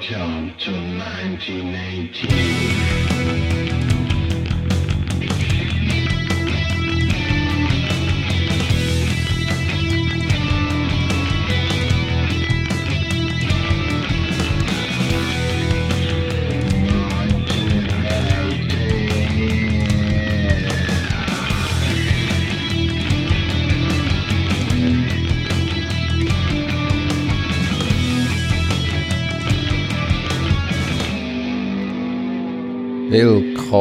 Welcome to 1918.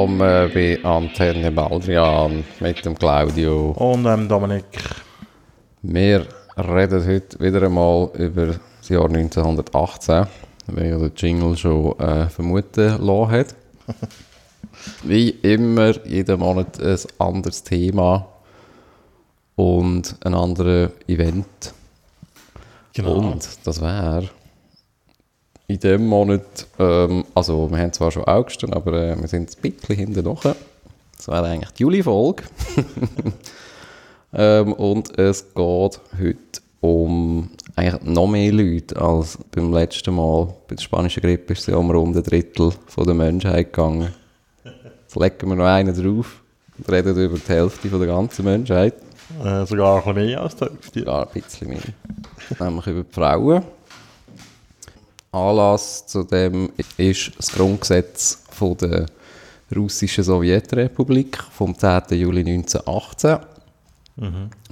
Willkommen bei Antenne Baldrian mit dem Claudio. Und ähm, Dominik. Wir reden heute wieder einmal über das Jahr 1918, wie ja der Jingle schon äh, vermuten lassen hat. Wie immer, jeden Monat ein anderes Thema und ein anderes Event. Genau. Und das wäre in dem Monat, ähm, also wir haben zwar schon August, aber äh, wir sind ein bisschen hinten noch. Das wäre eigentlich die Juli-Folge. ähm, und es geht heute um eigentlich noch mehr Leute als beim letzten Mal. Bei der spanischen Grippe ist es ja um rund ein Drittel von der Menschheit gegangen. Jetzt legen wir noch einen drauf und reden über die Hälfte von der ganzen Menschheit. Äh, sogar ein bisschen mehr als die Hälfte. Ja, ein bisschen mehr. Nämlich über die Frauen. Anlass zu dem ist das Grundgesetz von der russischen Sowjetrepublik vom 10. Juli 1918.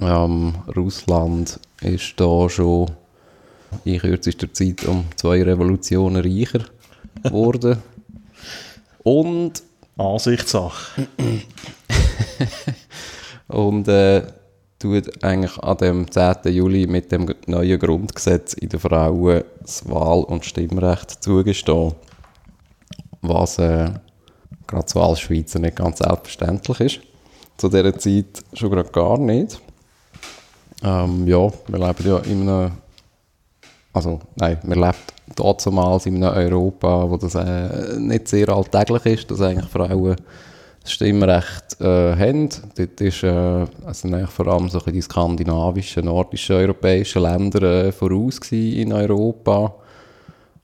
Ähm, Russland ist da schon in kürzester Zeit um zwei Revolutionen reicher geworden. Und Ansichtssache. und äh, tut eigentlich an dem 10. Juli mit dem neuen Grundgesetz in den Frauen das Wahl- und Stimmrecht zugestehen. Was äh, gerade so als Schweizer nicht ganz selbstverständlich ist. Zu dieser Zeit schon gerade gar nicht. Ähm, ja, wir leben ja in einem, also nein, wir leben damals in einem Europa, wo das äh, nicht sehr alltäglich ist, dass eigentlich Frauen das Stimmrecht äh, haben. Dort ist, äh, also eigentlich vor allem so die skandinavischen, nordischen, europäischen Länder äh, voraus in Europa.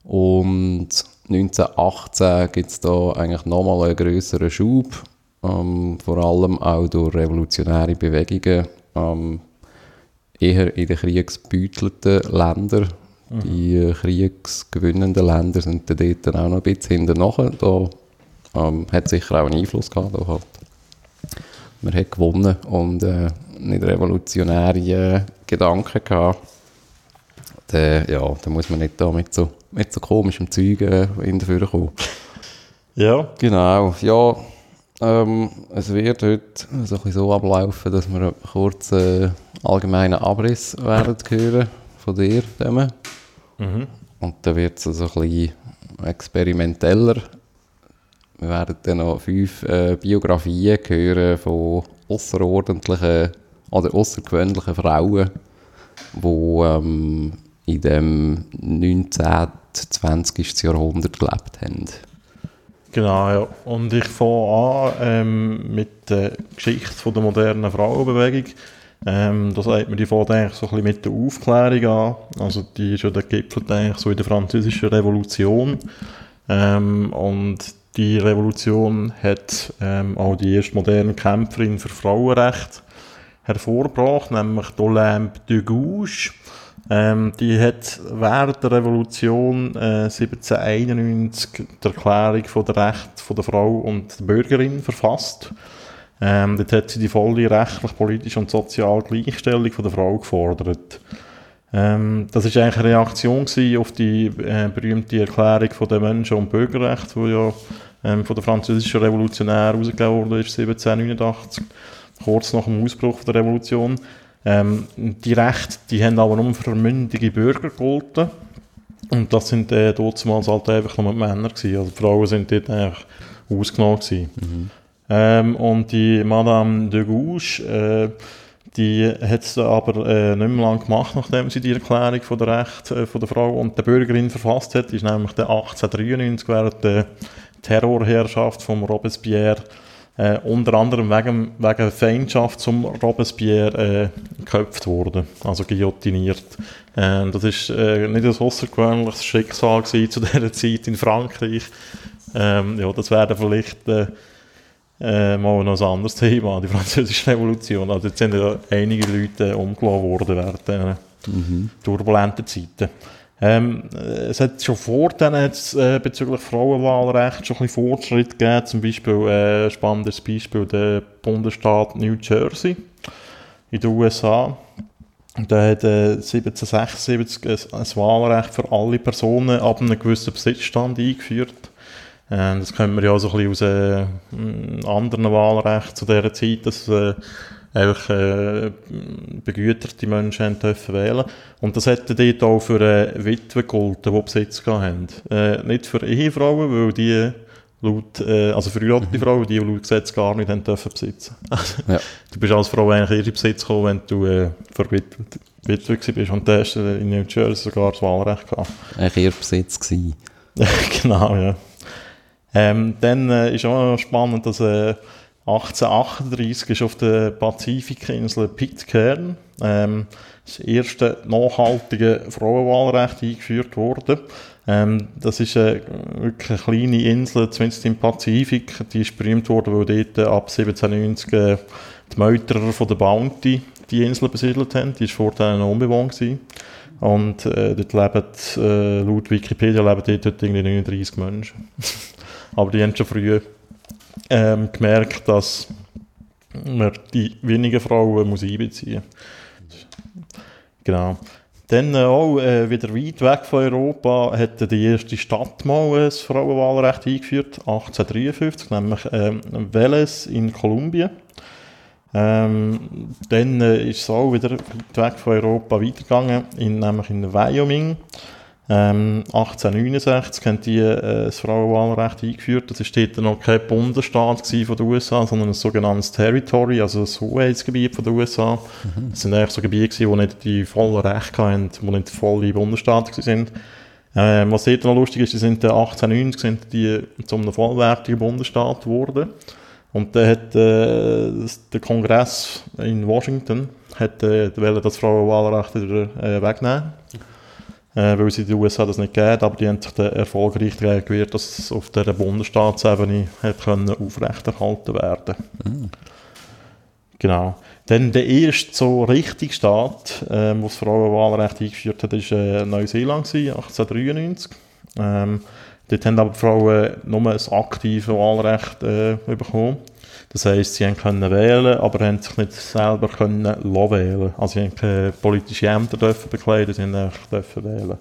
Und 1918 gibt es da eigentlich nochmal einen größeren Schub, ähm, vor allem auch durch revolutionäre Bewegungen, ähm, eher in den kriegsbeutelten Ländern. Die äh, kriegsgewinnenden Länder sind dort dann auch noch ein bisschen hinten nachher. Da ähm, hat sicher auch einen Einfluss gehabt. Halt. Man hat gewonnen und äh, nicht revolutionäre äh, Gedanken gehabt. Dann, ja, da muss man nicht da mit so, mit so komischem Zeug äh, in der kommen. Ja. Genau, ja. Ähm, es wird heute so, ein so ablaufen, dass wir einen kurzen allgemeinen Abriss werden hören von dir. Mhm. Und dann wird es also ein bisschen experimenteller. Wir werden dann noch fünf äh, Biografien hören von außerordentlichen oder außergewöhnlichen Frauen, die ähm, in dem 19. 20. Jahrhundert gelebt haben. Genau, ja. Und ich fange an ähm, mit der Geschichte von der modernen Frauenbewegung. Ähm, da sagt man, die fängt eigentlich so ein bisschen mit der Aufklärung an. Also die ist ja der gipfelt eigentlich so in der französischen Revolution. Ähm, und die Revolution hat ähm, auch die erste moderne Kämpferin für Frauenrecht hervorgebracht, nämlich Olympe de Gouges. Ähm, die hat während der Revolution äh, 1791 die Erklärung von der Recht von der Frau und der Bürgerin verfasst. Ähm, dort hat sie die volle rechtlich, politische und soziale Gleichstellung von der Frau gefordert. Ähm, das ist eigentlich eine Reaktion auf die äh, berühmte Erklärung von der Menschen- und Bürgerrecht, die ja ähm, von der französischen Revolutionär herausgegeben wurde, ist 1789, kurz nach dem Ausbruch der Revolution. Ähm, die Rechte, die haben aber nur für mündige Bürger gegolten. Und das sind äh, damals halt einfach nur Männer gewesen. Also Frauen sind dort eigentlich ausgenommen gewesen. Ähm, und die Madame de Gouges, äh, die hat es aber äh, nicht mehr lange gemacht, nachdem sie die Erklärung von der Recht äh, von der Frau und der Bürgerin verfasst hat. Die ist nämlich der 1893 während der Terrorherrschaft von Robespierre äh, unter anderem wegen, wegen Feindschaft zum Robespierre äh, geköpft worden, also guillotiniert. Äh, das ist äh, nicht ein außergewöhnliches Schicksal zu dieser Zeit in Frankreich. Ähm, ja, das wäre vielleicht äh, äh, mal noch ein anderes Thema, die französische Revolution. Also jetzt sind ja einige Leute umgelassen worden während dieser mhm. turbulenten Zeiten. Ähm, es hat schon vor dann äh, bezüglich Frauenwahlrecht schon ein bisschen Fortschritt gegeben, zum Beispiel äh, spannendes Beispiel der Bundesstaat New Jersey in den USA. Da hat äh, 1776 ein, ein Wahlrecht für alle Personen ab einem gewissen Besitzstand eingeführt. Äh, das können wir ja auch so ein bisschen aus äh, anderen Wahlrechten zu dieser Zeit, dass äh, einfach äh, begüterte Menschen dürfen wählen Und das hätte dort auch für äh, Witwen gegolten, die Besitz haben. Äh, nicht für Ehefrauen, weil die laut, äh, also für verheiratete mhm. Frauen, die laut Gesetz gar nicht haben dürfen besitzen. ja. Du bist als Frau eigentlich in Besitz gekommen, wenn du äh, verwitwet Witwe bist. Und da hast du in New Jersey sogar das Wahlrecht gehabt. Eigentlich ihr Besitz gewesen. genau, ja. Ähm, dann äh, ist auch spannend, dass äh, 1838 ist auf der Pazifikinsel Pitcairn ähm, das erste nachhaltige Frauenwahlrecht eingeführt worden. Ähm, das ist eine, wirklich eine kleine Insel, zumindest im Pazifik. Die ist berühmt worden, weil dort ab 1790 äh, die Meuterer von der Bounty die Insel besiedelt haben. Die war vorher noch unbewohnt. Gewesen. Und äh, dort leben, äh, laut Wikipedia leben dort irgendwie 39 Menschen. Aber die haben schon früh ähm, gemerkt, dass man die wenigen Frauen muss einbeziehen muss. Genau. Dann äh, auch äh, wieder weit weg von Europa hat die erste Stadt mal ein Frauenwahlrecht eingeführt, 1853, nämlich ähm, Vélez in Kolumbien. Ähm, dann äh, ist es auch wieder weit weg von Europa weitergegangen, in, nämlich in Wyoming. Ähm, 1869 haben die äh, das Frauenwahlrecht eingeführt. Das war dort noch kein Bundesstaat von den USA, sondern ein sogenanntes Territory, also ein Hoheitsgebiet von den USA. Mhm. Das sind eigentlich so Gebiete, die nicht die vollen Rechte hatten, die nicht volle Bundesstaaten waren. Ähm, was dort noch lustig ist, die sind 1890 sind die zu einem vollwertigen Bundesstaat geworden. Und dann hat äh, der Kongress in Washington hat, äh, das Frauenwahlrecht wieder äh, wegnehmen äh, weil es in den USA das nicht gibt, aber die haben sich dann erfolgreich gewehrt, dass es auf der Bundesstaatsebene hat können aufrechterhalten werden mhm. Genau. Dann der erste so richtige Staat, ähm, wo das Frauenwahlrecht eingeführt hat, war äh, Neuseeland, 1893. Ähm, dort haben aber die Frauen nur ein aktives Wahlrecht äh, bekommen. Das heisst, sie können wählen, aber haben sich nicht selber können wählen. Also sie haben keine politischen Ämter dürfen bekleiden, sie dürfen wählen.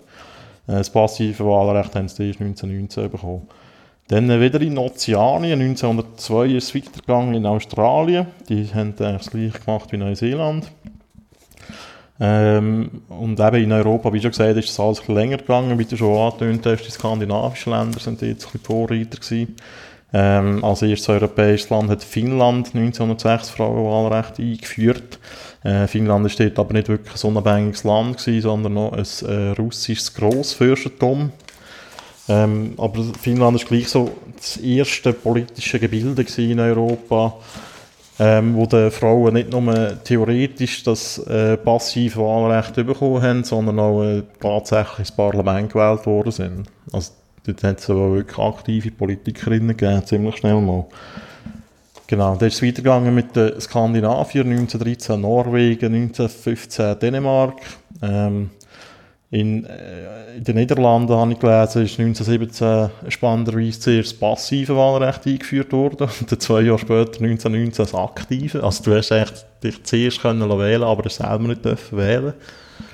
Äh, das passive Wahlrecht haben sie erst 1919 bekommen. Dann wieder in Ozeanien, 1902 ist es weitergegangen in Australien. Die haben das gleiche gemacht wie Neuseeland. Ähm, und eben in Europa, wie schon gesagt, ist es alles länger gegangen, wie du schon angetönt hast, die skandinavischen Länder sind jetzt ein bisschen Vorreiter gewesen. Ähm, als erstes europäisches Land hat Finnland 1906 Frauenwahlrecht eingeführt. Äh, Finnland ist dort aber nicht wirklich ein unabhängiges Land gewesen, sondern noch ein äh, russisches Grossfürstentum. Ähm, aber Finnland ist gleich so das erste politische Gebilde in Europa, ähm, wo die Frauen nicht nur theoretisch das äh, passive Wahlrecht bekommen haben, sondern auch äh, tatsächlich ins Parlament gewählt worden sind. Also Dort hat es aber wirklich aktive Politikerinnen gegeben, ziemlich schnell mal. Genau, dann ist es weitergegangen mit den Skandinaviern, 1913 Norwegen, 1915 Dänemark. Ähm, in, äh, in, den Niederlanden habe ich gelesen, ist 1917 spannenderweise zuerst das passive Wahlrecht eingeführt worden und dann zwei Jahre später, 1919, das aktive. Also du hast eigentlich dich zuerst können wählen aber selber nicht dürfen wählen.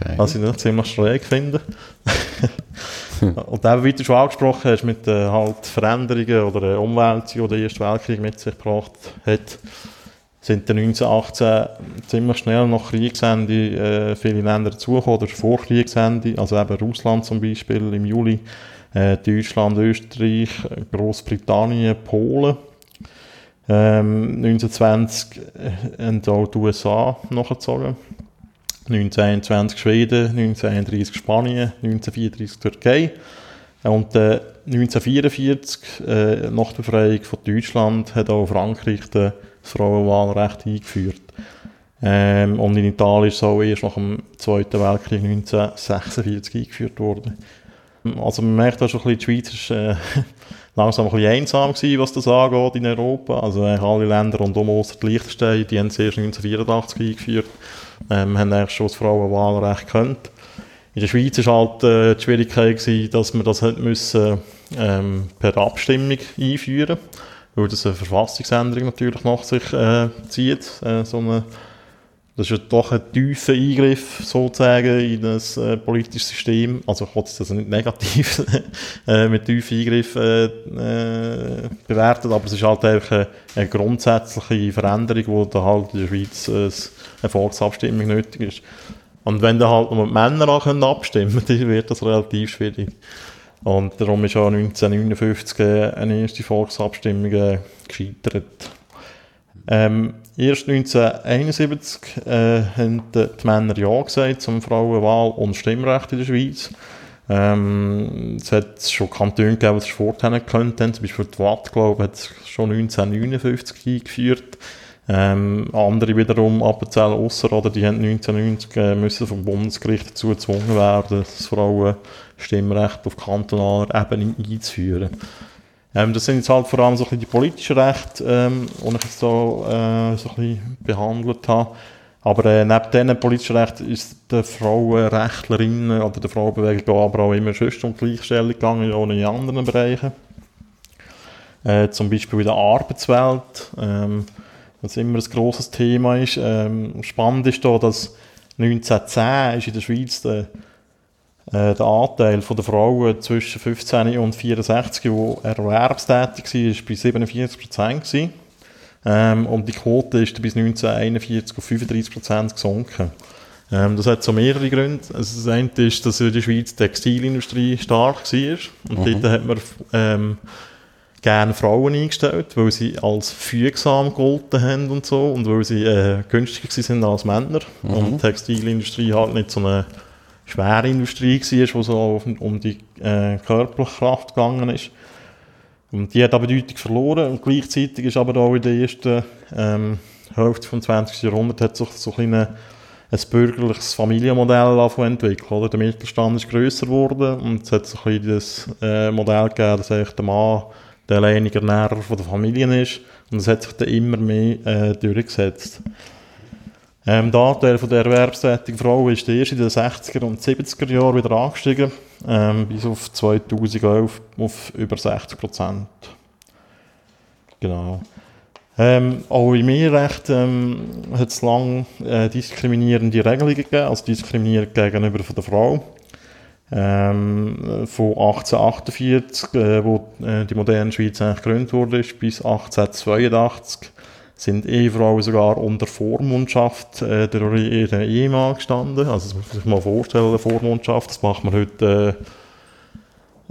Okay. Was ich nicht ziemlich schräg finde. Und eben, wie du schon angesprochen hast, mit äh, halt Veränderungen oder äh, Umwälzungen, die der Erste Weltkrieg mit sich gebracht hat, sind dann 1918 ziemlich schnell nach Kriegsende äh, viele Länder dazugekommen, oder vor Kriegsende, also eben Russland zum Beispiel im Juli, äh, Deutschland, Österreich, Großbritannien, Polen. Ähm, 1920 äh, haben auch die USA nachgezogen. 1921 Schweden, 1931 Spanien, 1934 Türkei. Und äh, 1944, äh, nach der Befreiung von Deutschland, hat auch Frankreich das Frauenwahlrecht eingeführt. Ähm, und in Italien ist es auch erst nach dem Zweiten Weltkrieg 1946 eingeführt worden. Also man merkt auch schon ein bisschen, die Schweiz ist äh, langsam ein bisschen einsam gewesen, was das angeht in Europa. Also äh, alle Länder rundum außer Liechtenstein, die haben es erst 1984 eingeführt, ähm, haben eigentlich schon das Frauenwahlrecht gekannt. In der Schweiz war halt äh, die Schwierigkeit, gewesen, dass wir das müssen, ähm, per Abstimmung einführen weil das eine Verfassungsänderung natürlich nach sich äh, zieht. Äh, so eine, das ist ja doch ein tiefer Eingriff sozusagen in das äh, politische System. Also ich wollte das nicht negativ äh, mit tiefen Eingriff äh, äh, bewerten, aber es ist halt einfach eine, eine grundsätzliche Veränderung, wo da halt in der Schweiz eine Volksabstimmung nötig ist. Und wenn dann halt nur die Männer auch abstimmen können, wird das relativ schwierig. Und darum ist auch 1959 eine erste Volksabstimmung äh, gescheitert. Ähm, erst 1971 äh, haben die Männer Ja gesagt zum Frauenwahl und Stimmrecht in der Schweiz. Ähm, es hat schon Kantone gegeben, die es vorher können. Zum Beispiel die Watt, glaube hat es schon 1959 eingeführt. Ähm, andere wiederum, Appenzell Ausser, oder die haben 1990 äh, müssen vom Bundesgericht dazu gezwungen werden, das Frauenstimmrecht auf kantonaler Ebene einzuführen. Ähm, das sind jetzt halt vor allem so die politischen Rechte, ähm, die ich jetzt so, äh, so ein behandelt habe. Aber äh, neben diesen politischen Rechten ist der Frauenrechtlerin oder der Frauenbewegung aber auch immer sonst um Gleichstellung gegangen, auch in anderen Bereichen. Äh, zum Beispiel in der Arbeitswelt. Ähm, was immer ein grosses Thema ist. Ähm, spannend ist da, dass 1910 ist in der Schweiz der, äh, der Anteil der Frauen zwischen 15 und 64, die erwerbstätig waren, ist bei 47 Prozent. Ähm, und die Quote ist bis 1941 auf 35 Prozent gesunken. Ähm, das hat so mehrere Gründe. Also das eine ist, dass in der Schweiz die Textilindustrie stark war. Und mhm. dort hat man ähm, gerne Frauen eingestellt, weil sie als fügsam gegolten haben und so und weil sie äh, günstiger sind als Männer mhm. und die Textilindustrie halt nicht so eine schwere Industrie war, wo so um die äh, körperliche Kraft gegangen ist. Und die hat Bedeutung verloren und gleichzeitig ist aber auch in der ersten ähm, Hälfte des 20. Jahrhunderts sich so ein, ein bürgerliches Familienmodell entwickelt. Der Mittelstand ist grösser geworden und es hat so ein das äh, Modell gegeben, dass eigentlich der Mann der alleinige Ernährer der Familie ist. Und es hat sich dann immer mehr äh, durchgesetzt. Ähm, der Anteil von der erwerbstätigen Frau ist erst in den 60er und 70er Jahren wieder angestiegen, ähm, bis auf 2011 auf über 60 Prozent. Genau. Ähm, auch im Eherecht ähm, hat es lange äh, diskriminierende Regelungen gegeben, also Diskriminierung gegenüber der Frau ähm, von 1848, äh, wo äh, die moderne Schweiz eigentlich gegründet wurde, bis 1882 sind Ehefrauen sogar unter Vormundschaft äh, durch ihren Ehemann gestanden. Also das muss man sich mal vorstellen, Vormundschaft, das macht man heute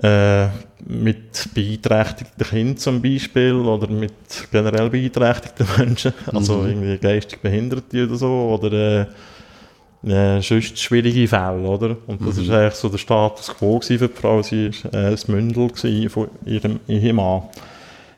äh, mit beeinträchtigten Kindern zum Beispiel oder mit generell beeinträchtigten Menschen, also mhm. irgendwie geistig Behinderte oder so, oder äh, äh, sonst schwierige Fälle, oder? Und das mhm. ist eigentlich so der Status quo für die Frau. Sie war äh, das Mündel von ihrem Ehemann.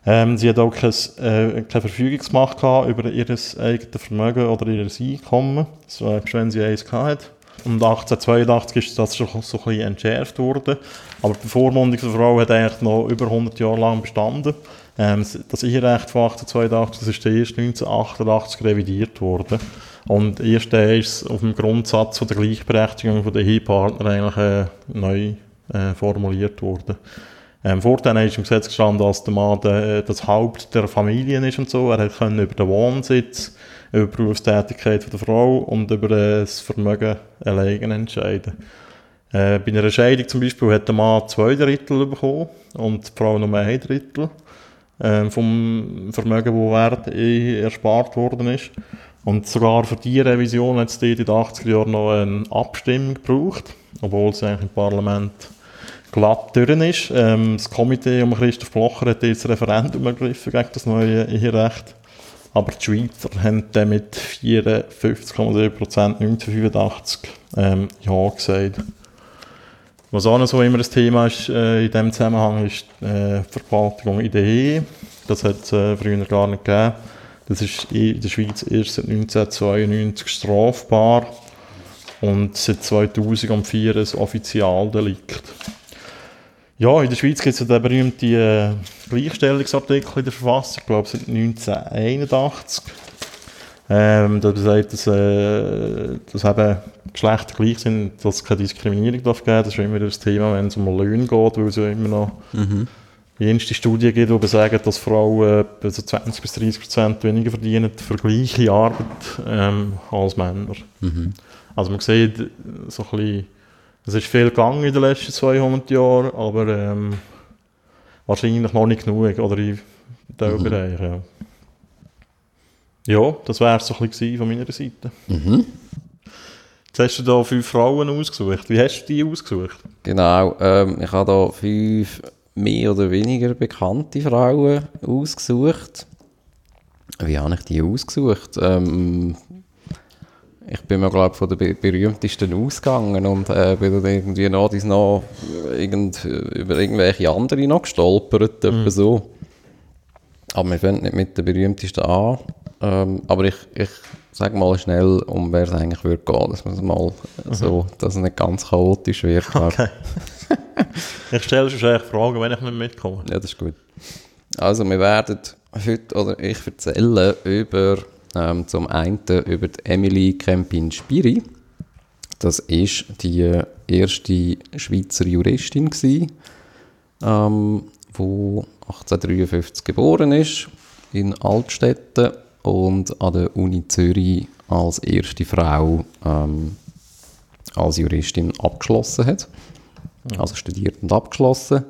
Ähm, sie hat auch kein, äh, keine Verfügungsmacht gehabt über ihr eigenes Vermögen oder ihr Einkommen, so, wenn sie eins hatte. Und 1882 ist das schon so ein bisschen entschärft worden. Aber die Bevormundung der Frau hat eigentlich noch über 100 Jahre lang bestanden. Ähm, das Eherecht von 1882 das ist erst 1988 revidiert worden. Und erst dann ist auf dem Grundsatz von der Gleichberechtigung der Ehepartner eigentlich äh, neu äh, formuliert worden. Ähm, vorher ist im Gesetz gestanden, dass der Mann de, das Haupt der Familie ist und so. Er konnte über den Wohnsitz, über die Berufstätigkeit der Frau und über äh, das Vermögen alleine entscheiden. Äh, bei einer Scheidung zum Beispiel hat der Mann zwei Drittel bekommen und die Frau nur ein Drittel äh, vom Vermögen, das Ehe erspart worden ist. Und sogar für diese Revision hat es in den 80er Jahren noch eine Abstimmung gebraucht, obwohl es eigentlich im Parlament glatt durch ist. Ähm, das Komitee um Christoph Blocher hat jetzt ein Referendum ergriffen gegen das neue Eherecht. Aber die Schweizer haben dann mit 54,7% 1985 ähm, Ja gesagt. Was auch noch so immer ein Thema ist äh, in diesem Zusammenhang, ist äh, Vergewaltigung in der Ehe. Das hat es äh, früher gar nicht gegeben. Das ist in der Schweiz erst seit 1992 strafbar und seit 2004 ein Offizialdelikt. Ja, in der Schweiz gibt es ja den berühmten äh, Gleichstellungsartikel in der Verfassung, ich glaube seit 1981. Ähm, da sagt, dass, äh, dass eben Geschlechter gleich sind, dass es keine Diskriminierung darf geben. Das ist immer das Thema, wenn es um Löhne geht, weil es ja immer noch mhm. jenste Studien gibt, die sagen, dass Frauen äh, so 20 bis 30 Prozent weniger verdienen für gleiche Arbeit ähm, als Männer. Mhm. Also man sieht so ein bisschen, es ist viel gegangen in den letzten 200 Jahren, aber ähm, wahrscheinlich noch nicht genug, oder in diesem mhm. Bereich, ja. Ja, das wäre es so ein bisschen von meiner Seite. Mhm. Jetzt hast du da fünf Frauen ausgesucht. Wie hast du die ausgesucht? Genau, ähm, ich habe da fünf mehr oder weniger bekannte Frauen ausgesucht. Wie habe ich die ausgesucht? Ähm, ich bin mir, glaube von den berühmtesten ausgegangen und äh, bin dann irgendwie noch, noch irgend, über irgendwelche andere noch gestolpert, mhm. so. Aber wir fangen nicht mit den berühmtesten an. Ähm, aber ich, ich sage mal schnell, um wer es eigentlich würde gehen, dass man es mal mhm. so, dass es nicht ganz chaotisch wird. Okay. ich stelle schon eigentlich Fragen, wenn ich nicht mitkomme. Ja, das ist gut. Also wir werden heute, oder ich erzähle über, ähm, zum einen über die Emily Kempin-Spiri. Das ist die erste Schweizer Juristin ähm, die 1853 geboren ist in Altstädten und an der Uni Zürich als erste Frau ähm, als Juristin abgeschlossen hat. Also studiert und abgeschlossen.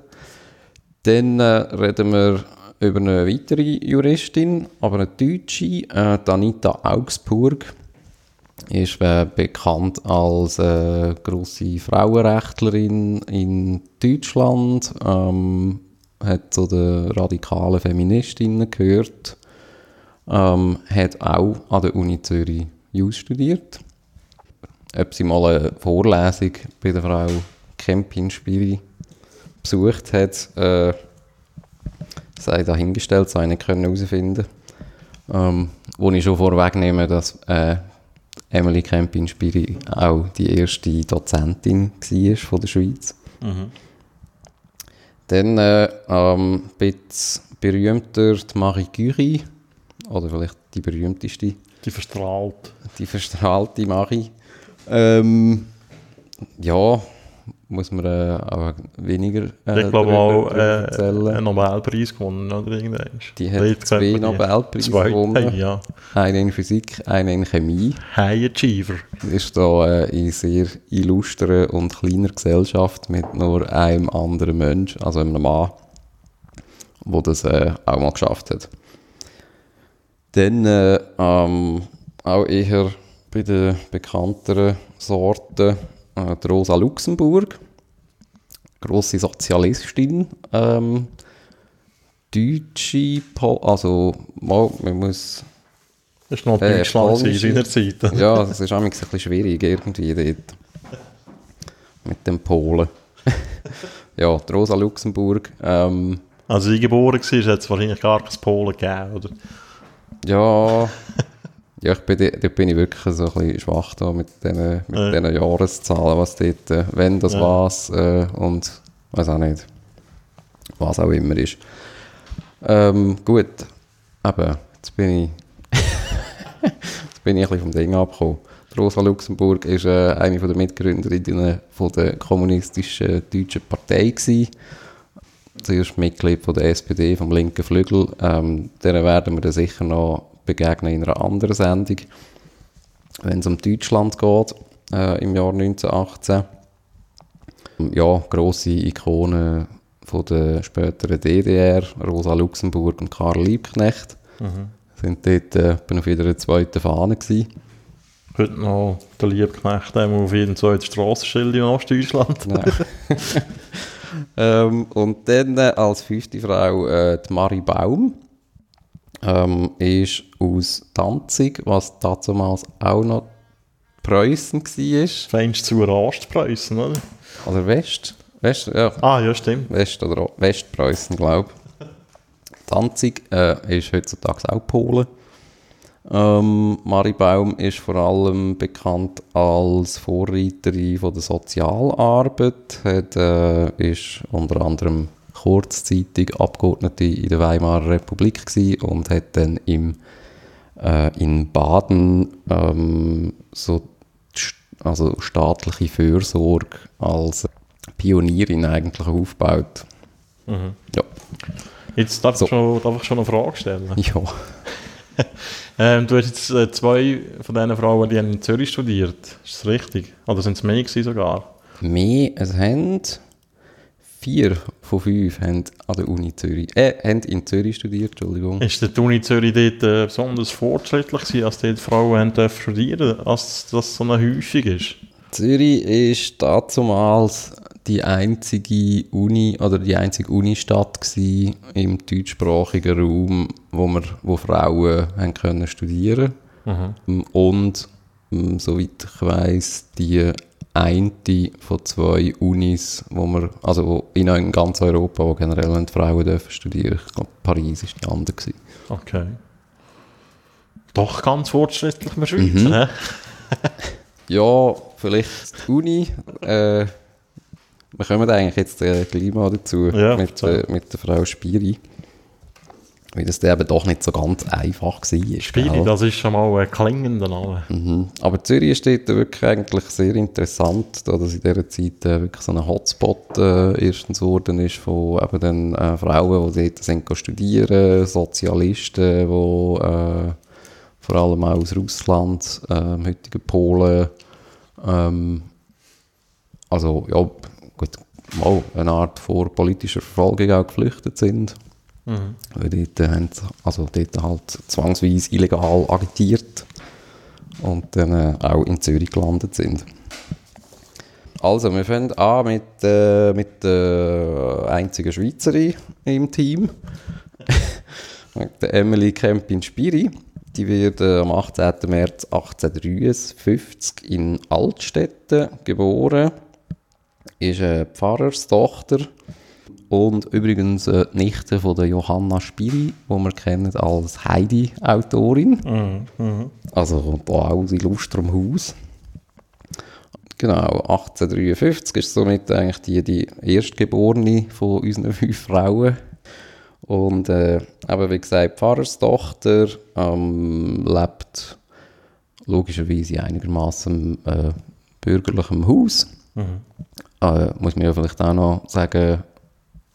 Dann äh, reden wir über eine weitere Juristin, aber eine Deutsche, äh, Anita Augsburg. Ist äh, bekannt als äh, grosse Frauenrechtlerin in Deutschland. Ähm, hat zu den radikalen Feministinnen gehört ähm, hat auch an der Uni Zürich Jus studiert. Ob sie mal eine Vorlesung bei der Frau Kempin-Spiri besucht hat, äh, sei dahingestellt, sei nicht herausfinden ähm, Wo ich schon vorwegnehme, dass äh, Emily Kempin-Spiri auch die erste Dozentin war von der Schweiz. Mhm. Dann äh, ähm, ein bisschen berühmter die Marie Curie, oder vielleicht die berühmteste. Die verstrahlt. Die verstrahlte Marie. Ähm, ja, muss man äh, aber weniger äh, Ich glaube auch äh, einen Nobelpreis gewonnen oder irgendwas. Die hat zwei Nobelpreise gewonnen. Ja. Einen in Physik, einen in Chemie. High Achiever. Ist da äh, in sehr illustrer und kleiner Gesellschaft mit nur einem anderen Mensch, also einem Mann, der das äh, auch mal geschafft hat. Dann äh, ähm, auch eher bei den bekannteren Sorten äh, Rosa Luxemburg, grosse Sozialistin, ähm, deutsche, po also mal, man muss... Das ist noch äh, Deutschland in seiner Zeit. ja, das ist auch ein bisschen schwierig irgendwie dort. Mit den Polen. ja, die Rosa Luxemburg. Ähm, Als sie geboren war, hat es wahrscheinlich gar kein Polen gegeben, oder? Ja, ja ich bin, da bin ich wirklich so ein bisschen schwach da mit diesen mit ja. Jahreszahlen, was dort, äh, wenn das ja. was äh, und weiß auch nicht, was auch immer ist. Ähm, gut, aber jetzt bin ich, jetzt bin ich ein bisschen vom Ding abgekommen. Rosa Luxemburg war äh, eine der Mitgründerinnen von der kommunistischen deutschen Partei. Gewesen. Zuerst Mitglied von der SPD, vom linken Flügel. Ähm, denen werden wir dann sicher noch begegnen in einer anderen Sendung, wenn es um Deutschland geht, äh, im Jahr 1918. Ja, grosse Ikonen von der späteren DDR, Rosa Luxemburg und Karl Liebknecht, mhm. sind dort äh, auf jeder zweiten Fahne gewesen. Heute noch der Liebknecht auf jeden zweiten Strassenschild in Ostdeutschland. Ähm, und dann äh, als fünfte Frau äh, die Marie Baum. Ähm, ist aus Danzig, was damals auch noch Preußen war. Feinst zu Ostpreußen, oder? Oder West. West, ja, Ah, ja, stimmt. West- oder Westpreußen, glaube ich. Danzig äh, ist heutzutage auch Polen. Ähm, Marie Baum ist vor allem bekannt als Vorreiterin von der Sozialarbeit, hat, äh, ist unter anderem kurzzeitig Abgeordnete in der Weimarer Republik gewesen und hat dann im, äh, in Baden ähm, so also staatliche Fürsorge als Pionierin eigentlich aufgebaut. Mhm. Ja. Jetzt darf, So. ich schon, darf ich schon eine Frage stellen. ja. Ähm, du hast jetzt äh, zwei von diesen Frauen, die haben in Zürich studiert. Ist das richtig? Oder sind es mehr gewesen sogar? Mehr, es haben vier von fünf haben an der Uni Zürich, äh, haben in Zürich studiert, Entschuldigung. Ist die Uni Zürich dort äh, besonders fortschrittlich gewesen, als dort Frauen haben dürfen studieren als das so eine häufig ist? Zürich ist dazumals die einzige Uni oder die einzige Unistadt gsi im deutschsprachigen Raum, wo wir, wo Frauen haben können studieren Mhm. und ähm, soweit ich weiß die eine von zwei Unis, wo wir, also wo in ganz Europa, wo generell haben Frauen dürfen studieren. Ich glaube Paris ist die andere gewesen. Okay. Doch ganz fortschrittlich in der Schweiz, Mhm. Ja, vielleicht die Uni. Äh, wir kommen eigentlich jetzt äh, gleich mal dazu Ja, mit, äh, mit der Frau Spiri. Weil das eben doch nicht so ganz einfach war. Spiri, gell? das ist schon mal ein klingender Name. Mhm. Aber Zürich ist dort wirklich eigentlich sehr interessant, da das in dieser Zeit äh, wirklich so ein Hotspot äh, erstens geworden ist von eben den äh, Frauen, die dort sind studieren, Sozialisten, die äh, vor allem auch aus Russland, äh, heutigen Polen, ähm, also ja, gut, mal eine Art vor politischer Verfolgung auch geflüchtet sind. Mhm. Weil dort, äh, also dort halt zwangsweise illegal agitiert und dann äh, auch in Zürich gelandet sind. Also, wir fangen an mit, äh, mit der einzigen Schweizerin im Team, Emily Kempin-Spiri. Die wird äh, am 18. März 1853 in Altstetten geboren, ist eine Pfarrerstochter und übrigens äh, die Nichte von der Johanna Spiri, die wir kennen als Heidi-Autorin. Mhm. Mhm. Also da auch aus illustrem Haus. Genau, 1853 ist somit eigentlich die, die Erstgeborene von unseren fünf Frauen. Und äh, eben wie gesagt, Pfarrerstochter ähm, lebt logischerweise einigermaßen äh, bürgerlichem Haus. Mhm. Äh, muss man ja vielleicht auch noch sagen,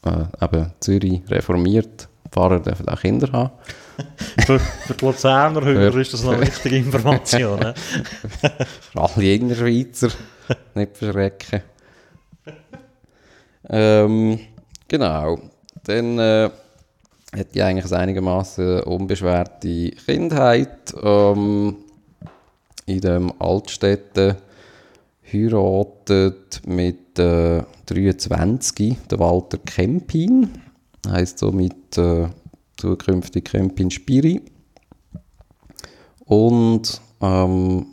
äh, eben Zürich reformiert, Pfarrer dürfen auch Kinder haben. Für, für die Luzerner Hörer ist das noch eine wichtige Information. hä? Für alle Innerschweizer nicht verschrecken. Ähm, genau. Dann äh, hat die eigentlich eine einigermaßen unbeschwerte Kindheit. Ähm, in dem Altstädten heiratet mit äh, 23 der Walter Kempin. Heißt somit äh, zukünftig Kempin Spiri. Und ähm,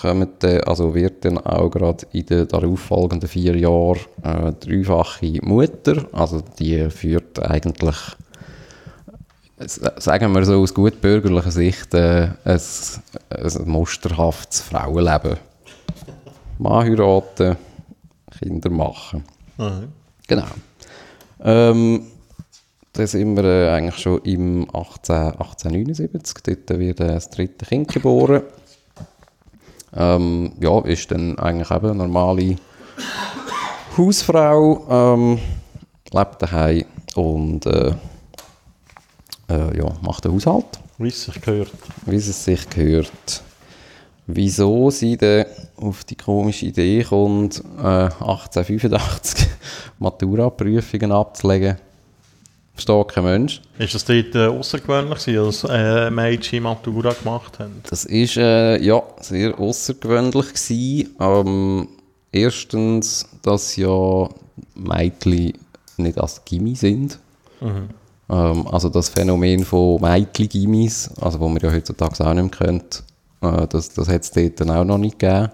kommt also wird dann auch gerade in den darauffolgenden vier Jahren äh, dreifache Mutter. Also die führt eigentlich, sagen wir so aus gut bürgerlicher Sicht, äh, ein, ein musterhaftes Frauenleben. Mann heiraten, Kinder machen. Mhm. Genau. Ähm, da sind wir äh, eigentlich schon im 18, 1879. Dort wird äh, das dritte Kind geboren. Ähm, ja, ist dann eigentlich eben eine normale Hausfrau, ähm, lebt daheim und äh, äh, ja, macht den Haushalt, Wie es sich gehört. wie es sich gehört. Wieso sie dann auf die komische Idee kommt, äh, 1885 Matura-Prüfungen abzulegen, versteht kein Mensch. Ist das dort äh, außergewöhnlich dass äh, Mädchen Matura gemacht haben? Das ist äh, ja sehr außergewöhnlich gewesen. Ähm, erstens, dass ja Mädchen nicht als Gimmi sind. Mhm. Ähm, also das Phänomen von Mädchen-Gimmis, also wo man ja heutzutage auch nicht mehr kennt, äh, das, das hat es dort dann auch noch nicht gegeben.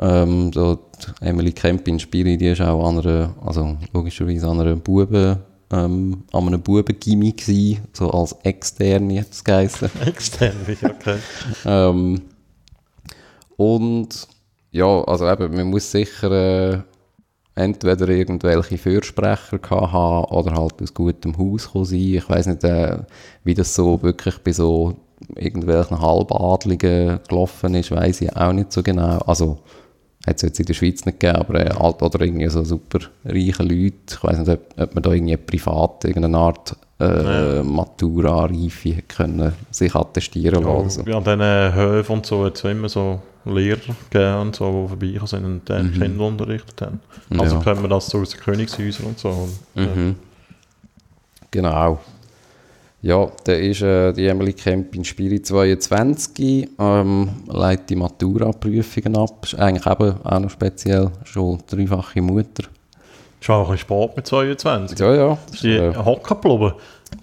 Ähm, so Emily Kempin-Spiri, die ist auch an einer, also logischerweise an einer Buben, ähm, an einem Bubengimmi gewesen, so als externe hat es geheißen. Extern, okay. ähm, und ja, also eben, man muss sicher äh, entweder irgendwelche Fürsprecher gehabt haben oder halt aus gutem Haus sein. Ich weiß nicht, äh, wie das so wirklich bei so irgendwelchen Halbadligen gelaufen ist, weiß ich auch nicht so genau. Also hat es jetzt in der Schweiz nicht gegeben, aber äh, alt oder irgendwie so super reiche Leute. Ich weiß nicht, ob, ob man da irgendwie privat irgendeine Art äh, Ja. Matura-Reife können sich attestieren Ja, lassen. An diesen Höfen und so hat es immer so Lehrer gegeben und so, die vorbeigekommen sind und äh, Kinder unterrichtet haben. Also Ja. kennen wir das so aus den Königshäusern und so. Und, äh, Mhm. Genau. Ja, da ist äh, die Emily Kemp in Spiri 22, ähm, leitet die Matura-Prüfungen ab. Ist eigentlich eben auch noch speziell, schon dreifache Mutter. Ist auch ein bisschen spät mit 22. Ja, ja. Ist die äh, hocken geblieben?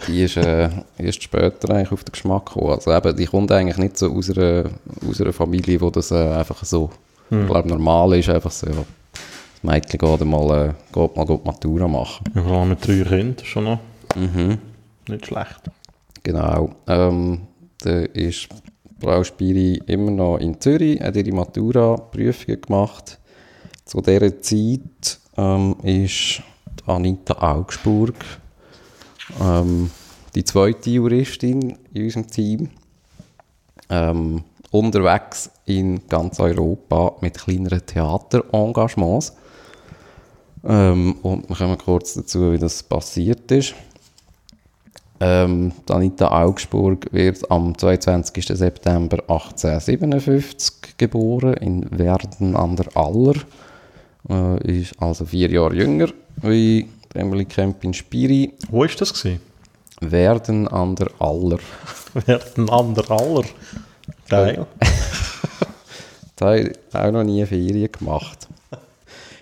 die ist äh, erst später eigentlich auf den Geschmack gekommen. Also eben, die kommt eigentlich nicht so aus einer, aus einer Familie, wo das äh, einfach so, Hm. ich glaube, normal ist. Einfach so, das Mädchen geht mal, äh, geht mal geht Matura machen. Ja, mit drei Kindern, schon noch Mhm. Nicht schlecht. Genau. Ähm, da ist Frau Spiri immer noch in Zürich, hat ihre Matura-Prüfungen gemacht. Zu dieser Zeit ähm, ist Anita Augsburg ähm, die zweite Juristin in unserem Team. Ähm, unterwegs in ganz Europa mit kleineren Theaterengagements. Ähm, und wir kommen kurz dazu, wie das passiert ist. Ähm, Anita Augsburg wird am 22. September 1857 geboren in Werden an der Aller. Äh, ist also vier Jahre jünger wie Emily Kempin Spiri. Wo war das? Gewesen? Werden an der Aller. Wer hat ein anderer aller? Geil. Da habe ich auch noch nie Ferien gemacht.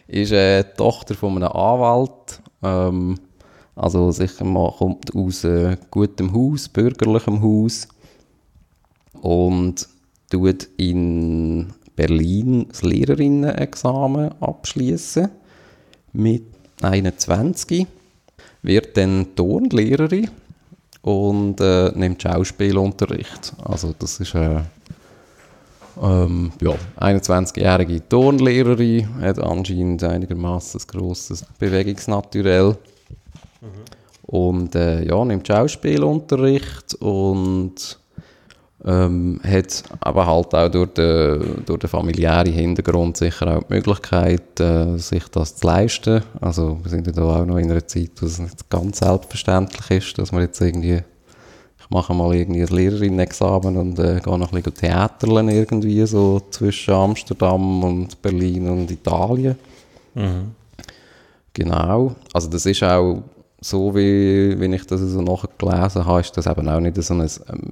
Ist äh, Tochter von einem Anwalt. Ähm, also sicher mal kommt aus äh, gutem Haus, bürgerlichem Haus. Und tut in Berlin das Lehrerinnenexamen abschließen mit 21. Wird dann Turnlehrerin und äh, nimmt Schauspielunterricht. Also das ist äh, ähm, ja, 21-jährige Turnlehrerin, hat anscheinend einigermaßen ein grosses Bewegungsnaturell. Und äh, ja, nimmt Schauspielunterricht und ähm, hat aber halt auch durch den, durch den familiären Hintergrund sicher auch die Möglichkeit, äh, sich das zu leisten. Also wir sind ja da auch noch in einer Zeit, wo es nicht ganz selbstverständlich ist, dass man jetzt irgendwie ich mache mal irgendwie ein Lehrerinnenexamen und äh, gehe noch ein bisschen Theaterlen irgendwie so zwischen Amsterdam und Berlin und Italien. Mhm. Genau. Also das ist auch so, wie, wie ich das so nachher gelesen habe, ist das eben auch nicht so ein ähm,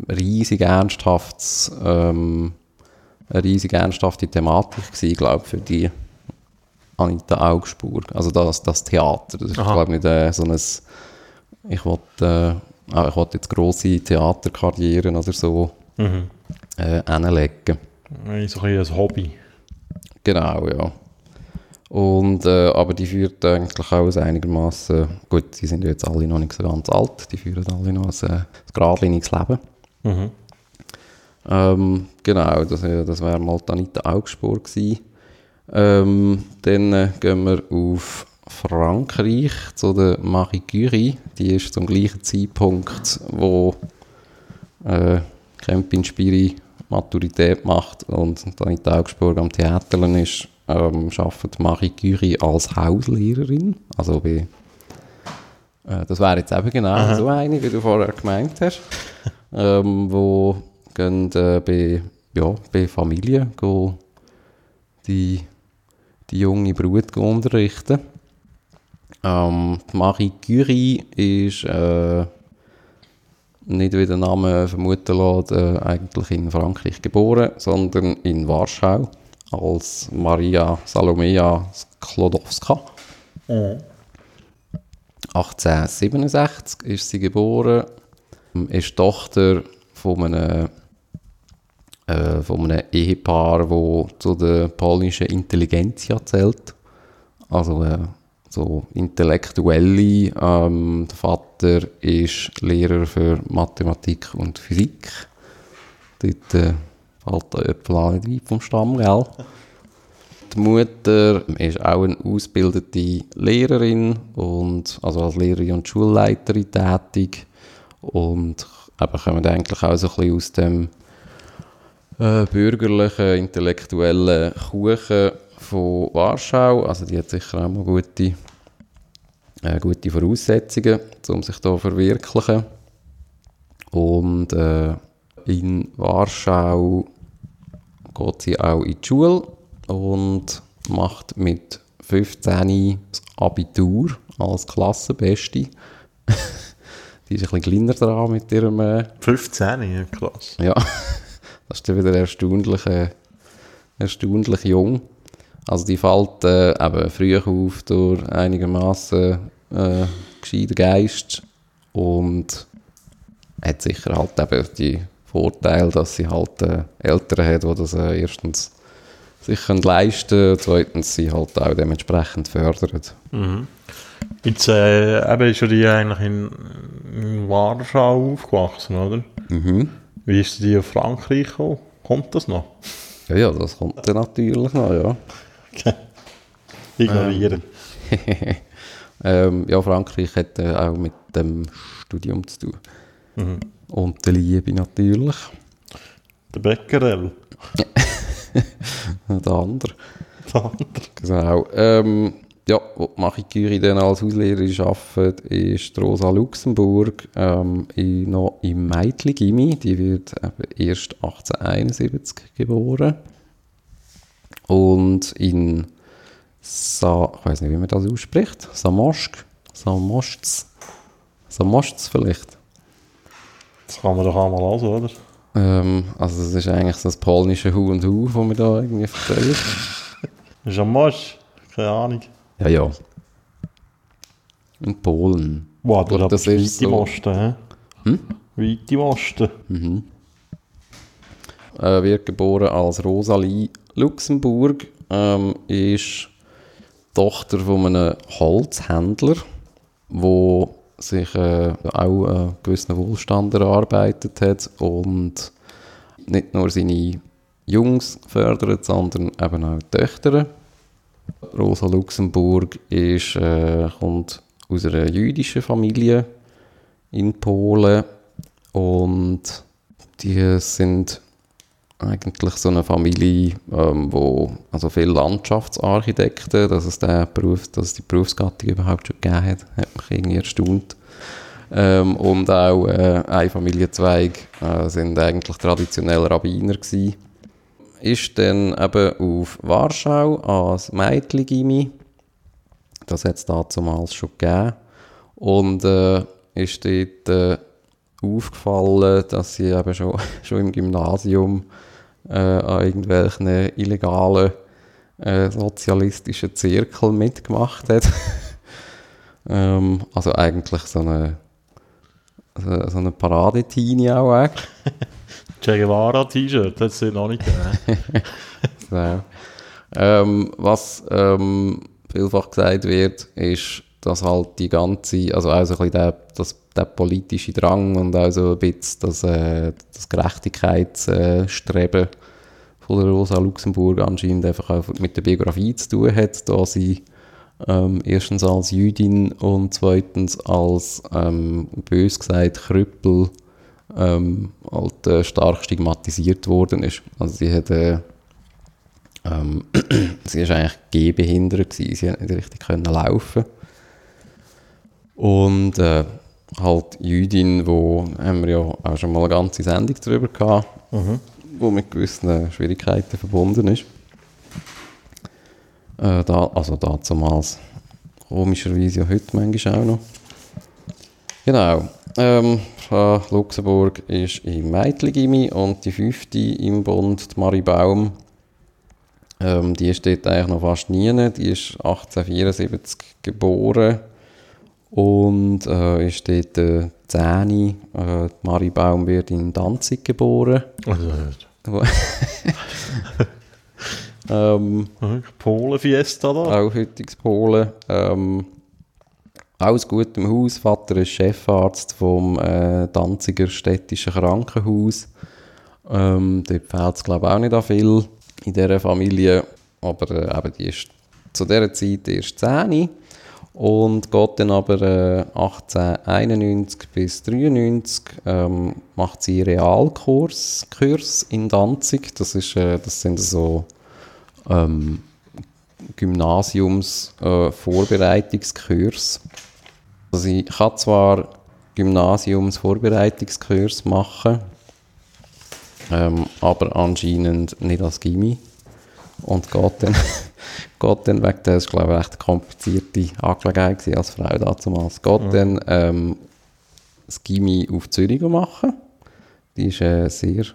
riesig ernsthaftes, ähm, eine riesig ernsthafte Thematik gewesen, glaube für die Anita Augsburg. Also das, das Theater. Das ist, Aha. glaube ich, nicht äh, so ein, ich wollte, äh, ah, ich wollte jetzt grosse Theaterkarrieren oder so Mhm. äh, hinlegen. So ein ein Hobby. Genau, ja. Und, äh, aber die führt eigentlich auch ein einigermaßen, gut, die sind ja jetzt alle noch nicht so ganz alt, die führen alle noch ein, äh, ein geradliniges Leben. Mhm. Ähm, genau, das, äh, das wäre mal die Anita Augsburg gewesen. Ähm, dann äh, gehen wir auf Frankreich zu der Marie Curie. Die ist zum gleichen Zeitpunkt, wo äh, Kempin Spiri Maturität macht und die Anita Augsburg am Theaterlen ist, ähm, arbeitet Marie Curie als Hauslehrerin. Also bei, äh, das wäre jetzt eben genau Aha. so eine, wie du vorher gemeint hast. ähm, wo gehen äh, bei, ja, bei Familien die, die junge Brut unterrichten. Ähm, Marie Curie ist äh, nicht wie der Name vermuten lässt, äh, eigentlich in Frankreich geboren, sondern in Warschau als Maria Salomea Sklodowska. Mhm. 1867 ist sie geboren, ist Tochter von einem äh, von einem Ehepaar, wo zu der polnischen Intelligenzia zählt. Also äh, so Intellektuelle. Ähm, der Vater ist Lehrer für Mathematik und Physik. Dort äh, auch nicht weit vom Stamm, gell? Die Mutter ist auch eine ausgebildete Lehrerin und also als Lehrerin und Schulleiterin tätig und eben kommen eigentlich auch so ein bisschen aus dem äh, bürgerlichen, intellektuellen Kuchen von Warschau. Also die hat sicher auch mal gute, äh, gute Voraussetzungen, um sich da zu verwirklichen. Und äh, in Warschau geht sie auch in die Schule und macht mit 15 das Abitur als Klassenbeste. die ist ein bisschen kleiner dran mit ihrem... Äh, 15, ja, klasse. ja, das ist dann wieder erstaunlich, äh, erstaunlich jung. Also die fällt äh, eben früh auf durch einigermaßen äh, gescheiten Geist und hat sicher halt eben die Vorteil, dass sie halt äh, Eltern hat, die das äh, erstens sich können leisten und zweitens sie halt auch dementsprechend fördern. Mhm. Jetzt äh, eben ist ja die eigentlich in, in Warschau aufgewachsen, oder? Mhm. Wie ist die auf Frankreich gekommen? Kommt das noch? Ja, ja, das kommt dann natürlich noch, ja. Ignorieren. ähm, ja, Frankreich hat äh, auch mit dem Studium zu tun. Mhm. Und der Liebe natürlich. Der Becquerel. Der andere. Der andere. Genau. Ähm, ja, wo die Machi Curie dann als Hauslehrerin arbeitet, ist Rosa Luxemburg ähm, in, noch im Meitli-Gimmi. Die wird eben erst 1871 geboren. Und in Sa... Ich weiß nicht, wie man das ausspricht. Samoschk? Samoschz? Samoschz vielleicht? Das kann man doch einmal hören, oder? Ähm, also das ist eigentlich so das polnische Hu und Hu, das wir da irgendwie erzählen. Marsch? Keine Ahnung. Ja, ja. In Polen. Wow, du das ist im so- Osten, hä? Hm? Weit im Osten. Mhm. Äh, wird geboren als Rosalie Luxemburg, ähm, ist Tochter von einem Holzhändler, wo sich äh, auch einen gewissen Wohlstand erarbeitet hat und nicht nur seine Jungs fördert, sondern eben auch die Töchter. Rosa Luxemburg ist, äh, kommt aus einer jüdischen Familie in Polen und die sind eigentlich so eine Familie, ähm, wo also viele Landschaftsarchitekten, dass es der Beruf, dass es die Berufsgattung überhaupt schon gegeben hat, hat mich irgendwie erstaunt. Ähm, und auch äh, ein Familienzweig äh, sind eigentlich traditionell Rabbiner gewesen. Ist dann eben auf Warschau als Mädchen-Gimmi. Das hat es damals schon gegeben. Und äh, ist dort äh, aufgefallen, dass sie eben schon, schon im Gymnasium äh, an irgendwelchen illegalen äh, sozialistischen Zirkeln mitgemacht hat. ähm, also eigentlich so eine, so, so eine Paradetini auch. eigentlich. Che Guevara-T-Shirt, das ist noch nicht gegeben. So. Ähm, was ähm, vielfach gesagt wird, ist, dass halt die ganze, also auch so ein bisschen der, das, der politische Drang und auch so ein bisschen das, äh, das Gerechtigkeitsstreben von Rosa Luxemburg anscheinend einfach auch mit der Biografie zu tun hat, da sie ähm, erstens als Jüdin und zweitens als, ähm, bös gesagt, Krüppel ähm, halt, äh, stark stigmatisiert worden ist. Also sie hat äh, ähm, sie war eigentlich gehbehindert, sie hat nicht richtig können laufen. Und äh, halt Jüdin, wo haben wir ja auch schon mal eine ganze Sendung darüber gehabt, wo mit gewissen Schwierigkeiten verbunden ist. Äh, da, also damals, komischerweise ja heute manchmal auch noch. Genau. Ähm, Frau Luxemburg ist im Meitligimi und die fünfte im Bund, die Marie Baum, ähm, die steht eigentlich noch fast nie. Die ist 1874 geboren und äh, ist dort äh, 10. Äh, die Marie Baum wird in Danzig geboren. Also, ähm, Polen-Fiesta da. auch heutiges Polen. Ähm, alles gut im Haus. Vater ist Chefarzt vom äh, Danziger städtischen Krankenhaus. Ähm, dort fehlt es, glaube ich, auch nicht an viel in dieser Familie. Aber äh, eben, die ist zu dieser Zeit erst 10 und geht dann aber äh, 1891 bis 93 ähm, macht sie Realkurs Kurs in Danzig. Das, ist, äh, das sind so ähm, Gymnasiums-Vorbereitungskurs. also ich kann zwar Gymnasiums-Vorbereitungskurs machen, ähm, aber anscheinend nicht als Gimmi. Und geht dann, geht dann weg, das war glaube ich echt eine komplizierte Angelegenheit als Frau damals. Geht dann ähm, das Gimmi auf Zürich machen. Die ist äh, sehr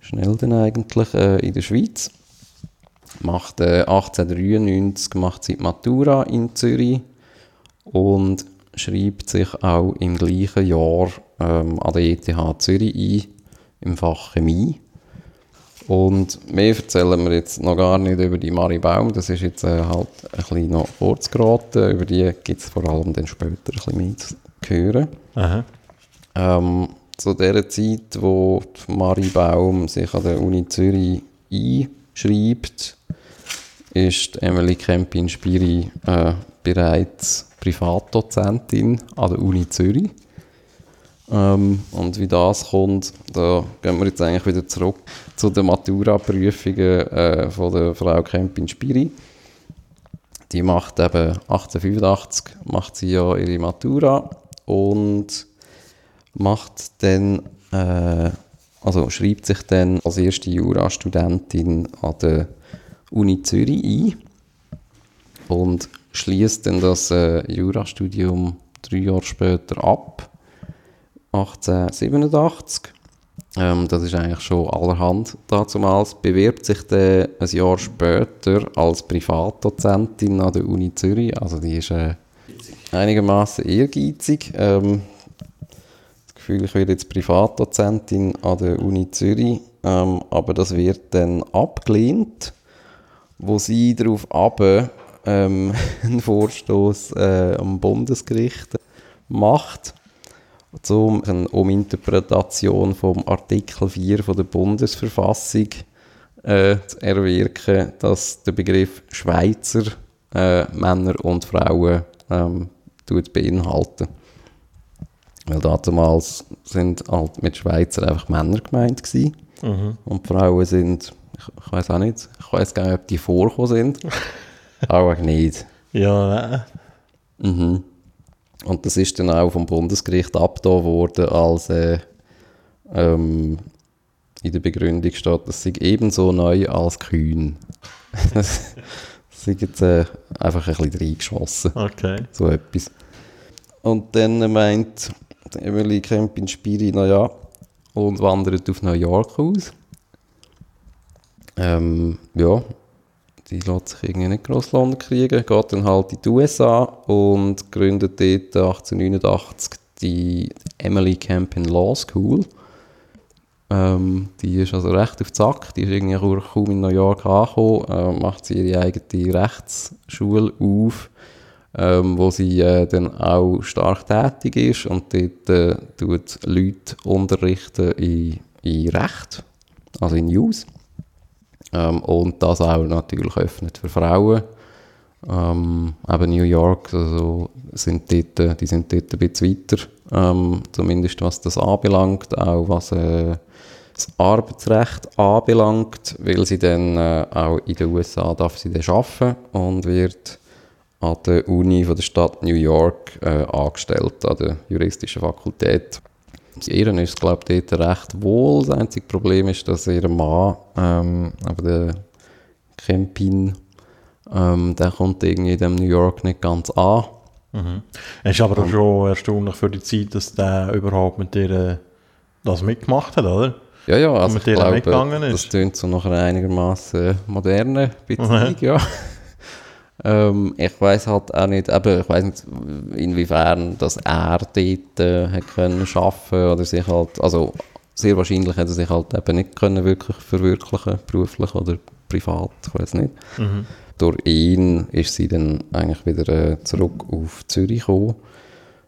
schnell dann eigentlich äh, in der Schweiz macht äh, 1893 macht sie die Matura in Zürich und schreibt sich auch im gleichen Jahr ähm, an der ETH Zürich ein, im Fach Chemie. Und mehr erzählen wir jetzt noch gar nicht über die Marie Baum, das ist jetzt äh, halt ein bisschen noch kurz geraten, über die gibt es vor allem dann später ein bisschen mehr zu hören. Ähm, zu der Zeit, wo die Marie Baum sich an der Uni Zürich einschreibt, ist Emily Kempin-Spiri äh, bereits Privatdozentin an der Uni Zürich. Ähm, und wie das kommt, da gehen wir jetzt eigentlich wieder zurück zu den Matura-Prüfungen äh, von der Frau Kempin-Spiri. Die macht eben 1885 macht sie ja ihre Matura und macht dann, äh, also schreibt sich dann als erste Jurastudentin an der Uni Zürich ein und schließt dann das äh, Jurastudium drei Jahre später ab, 1887. Ähm, das ist eigentlich schon allerhand dazumals. Bewirbt sich dann ein Jahr später als Privatdozentin an der Uni Zürich. Also die ist äh, einigermaßen ehrgeizig. Ähm, das Gefühl, ich werde jetzt Privatdozentin an der Uni Zürich, ähm, aber das wird dann abgelehnt, wo sie darauf ab ähm, einen Vorstoß äh, am Bundesgericht macht zum eine Uminterpretation vom Artikel 4 von der Bundesverfassung äh, zu erwirken, dass der Begriff Schweizer äh, Männer und Frauen ähm, beinhalten. Weil damals sind halt mit Schweizer einfach Männer gemeint gewesen. Mhm. und Frauen sind, ich, ich weiß auch nicht, ich weiß gar nicht, ob die vorgekommen sind, aber auch nicht. Ja, nein. Mhm. Und das ist dann auch vom Bundesgericht abgetan worden, als äh, ähm, in der Begründung steht, das sei ebenso neu als kühn. das ist jetzt äh, einfach ein bisschen reingeschossen, Okay. so etwas. Und dann meint Emily Kempin-Spiri, naja, und wandert auf New York aus. Ähm, ja, die lässt sich irgendwie nicht gross Lohn kriegen, geht dann halt in die USA und gründet dort 1889 die Emily Campion Law School. Ähm, die ist also recht auf Zack, die ist irgendwie auch kaum in New York angekommen, äh, macht sie ihre eigene Rechtsschule auf, ähm, wo sie äh, dann auch stark tätig ist und dort äh, tut Leute unterrichten in, in Recht, also in News. Ähm, und das auch natürlich öffnet für Frauen. Ähm, eben New York, also sind dort, äh, die sind dort ein bisschen weiter, ähm, zumindest was das anbelangt, auch was äh, das Arbeitsrecht anbelangt, weil sie dann äh, auch in den USA darf sie dann arbeiten und wird an der Uni von der Stadt New York äh, angestellt, an der juristischen Fakultät. Ihren ist, glaube ich, dort recht wohl. Das einzige Problem ist, dass ihr Mann, ähm, aber der Kempin, ähm, der kommt irgendwie in dem New York nicht ganz an. Mhm. Es ist aber auch schon erstaunlich für die Zeit, dass der überhaupt mit dir äh, das mitgemacht hat, oder? Ja, ja, also mit ich glaube, mitgegangen ist. das tönt so nach einer einigermaßen modernen Beziehung, ja. Ähm, ich weiß halt auch nicht, eben, ich weiß nicht, inwiefern dass er dort äh, hat können schaffen oder sich halt, also sehr wahrscheinlich hat er sich halt eben nicht können wirklich verwirklichen, beruflich oder privat, ich weiß nicht. Mhm. Durch ihn ist sie dann eigentlich wieder äh, zurück auf Zürich gekommen,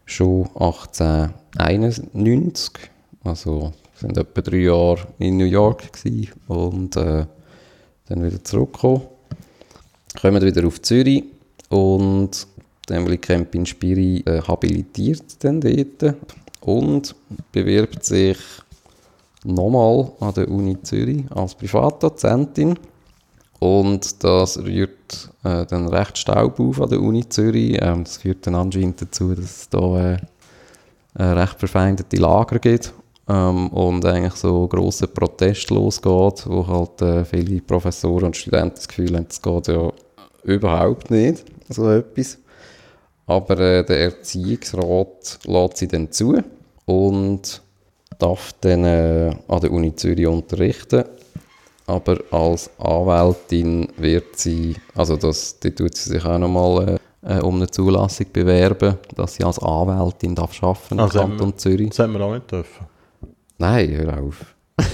schon 1891, also sind etwa drei Jahre in New York gewesen und äh, dann wieder zurückgekommen. Kommen wieder auf Zürich und Emily Kempin Spiri äh, habilitiert dann dort und bewirbt sich nochmal an der Uni Zürich als Privatdozentin. Und das rührt äh, dann recht Staub auf an der Uni Zürich. Ähm, das führt dann anscheinend dazu, dass es da äh, recht verfeindete Lager gibt ähm, und eigentlich so grosse Protest losgeht, wo halt äh, viele Professoren und Studenten das Gefühl haben, das geht ja überhaupt nicht, so etwas. Aber äh, der Erziehungsrat lässt sie dann zu und darf dann äh, an der Uni Zürich unterrichten. Aber als Anwältin wird sie, also das, die tut sie sich auch nochmal äh, äh, um eine Zulassung bewerben, dass sie als Anwältin darf arbeiten im Also, Kanton Zürich. Das hätten wir auch nicht dürfen. Nein, hör auf.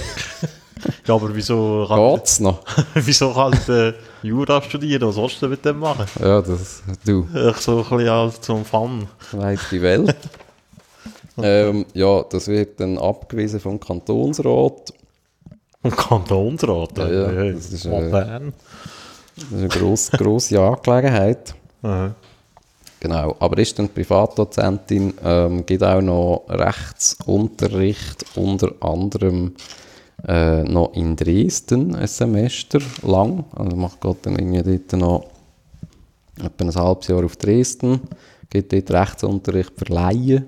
Ja, aber wieso Geht's noch? wieso kann der Jura studieren? Was willst du mit dem machen? Ja, das, du, Ich so ein bisschen als zum Fun. weiss die Welt. ähm, ja, das wird dann abgewiesen vom Kantonsrat. Und Kantonsrat. Ja, ja, das ist, äh, modern. Das ist eine grosse, grosse Angelegenheit. Genau, aber ist dann Privatdozentin, ähm, gibt auch noch Rechtsunterricht, unter anderem äh, noch in Dresden ein Semester lang. Also macht Gott dann irgendwie dort noch etwa ein halbes Jahr auf Dresden, gibt dort Rechtsunterricht für Laien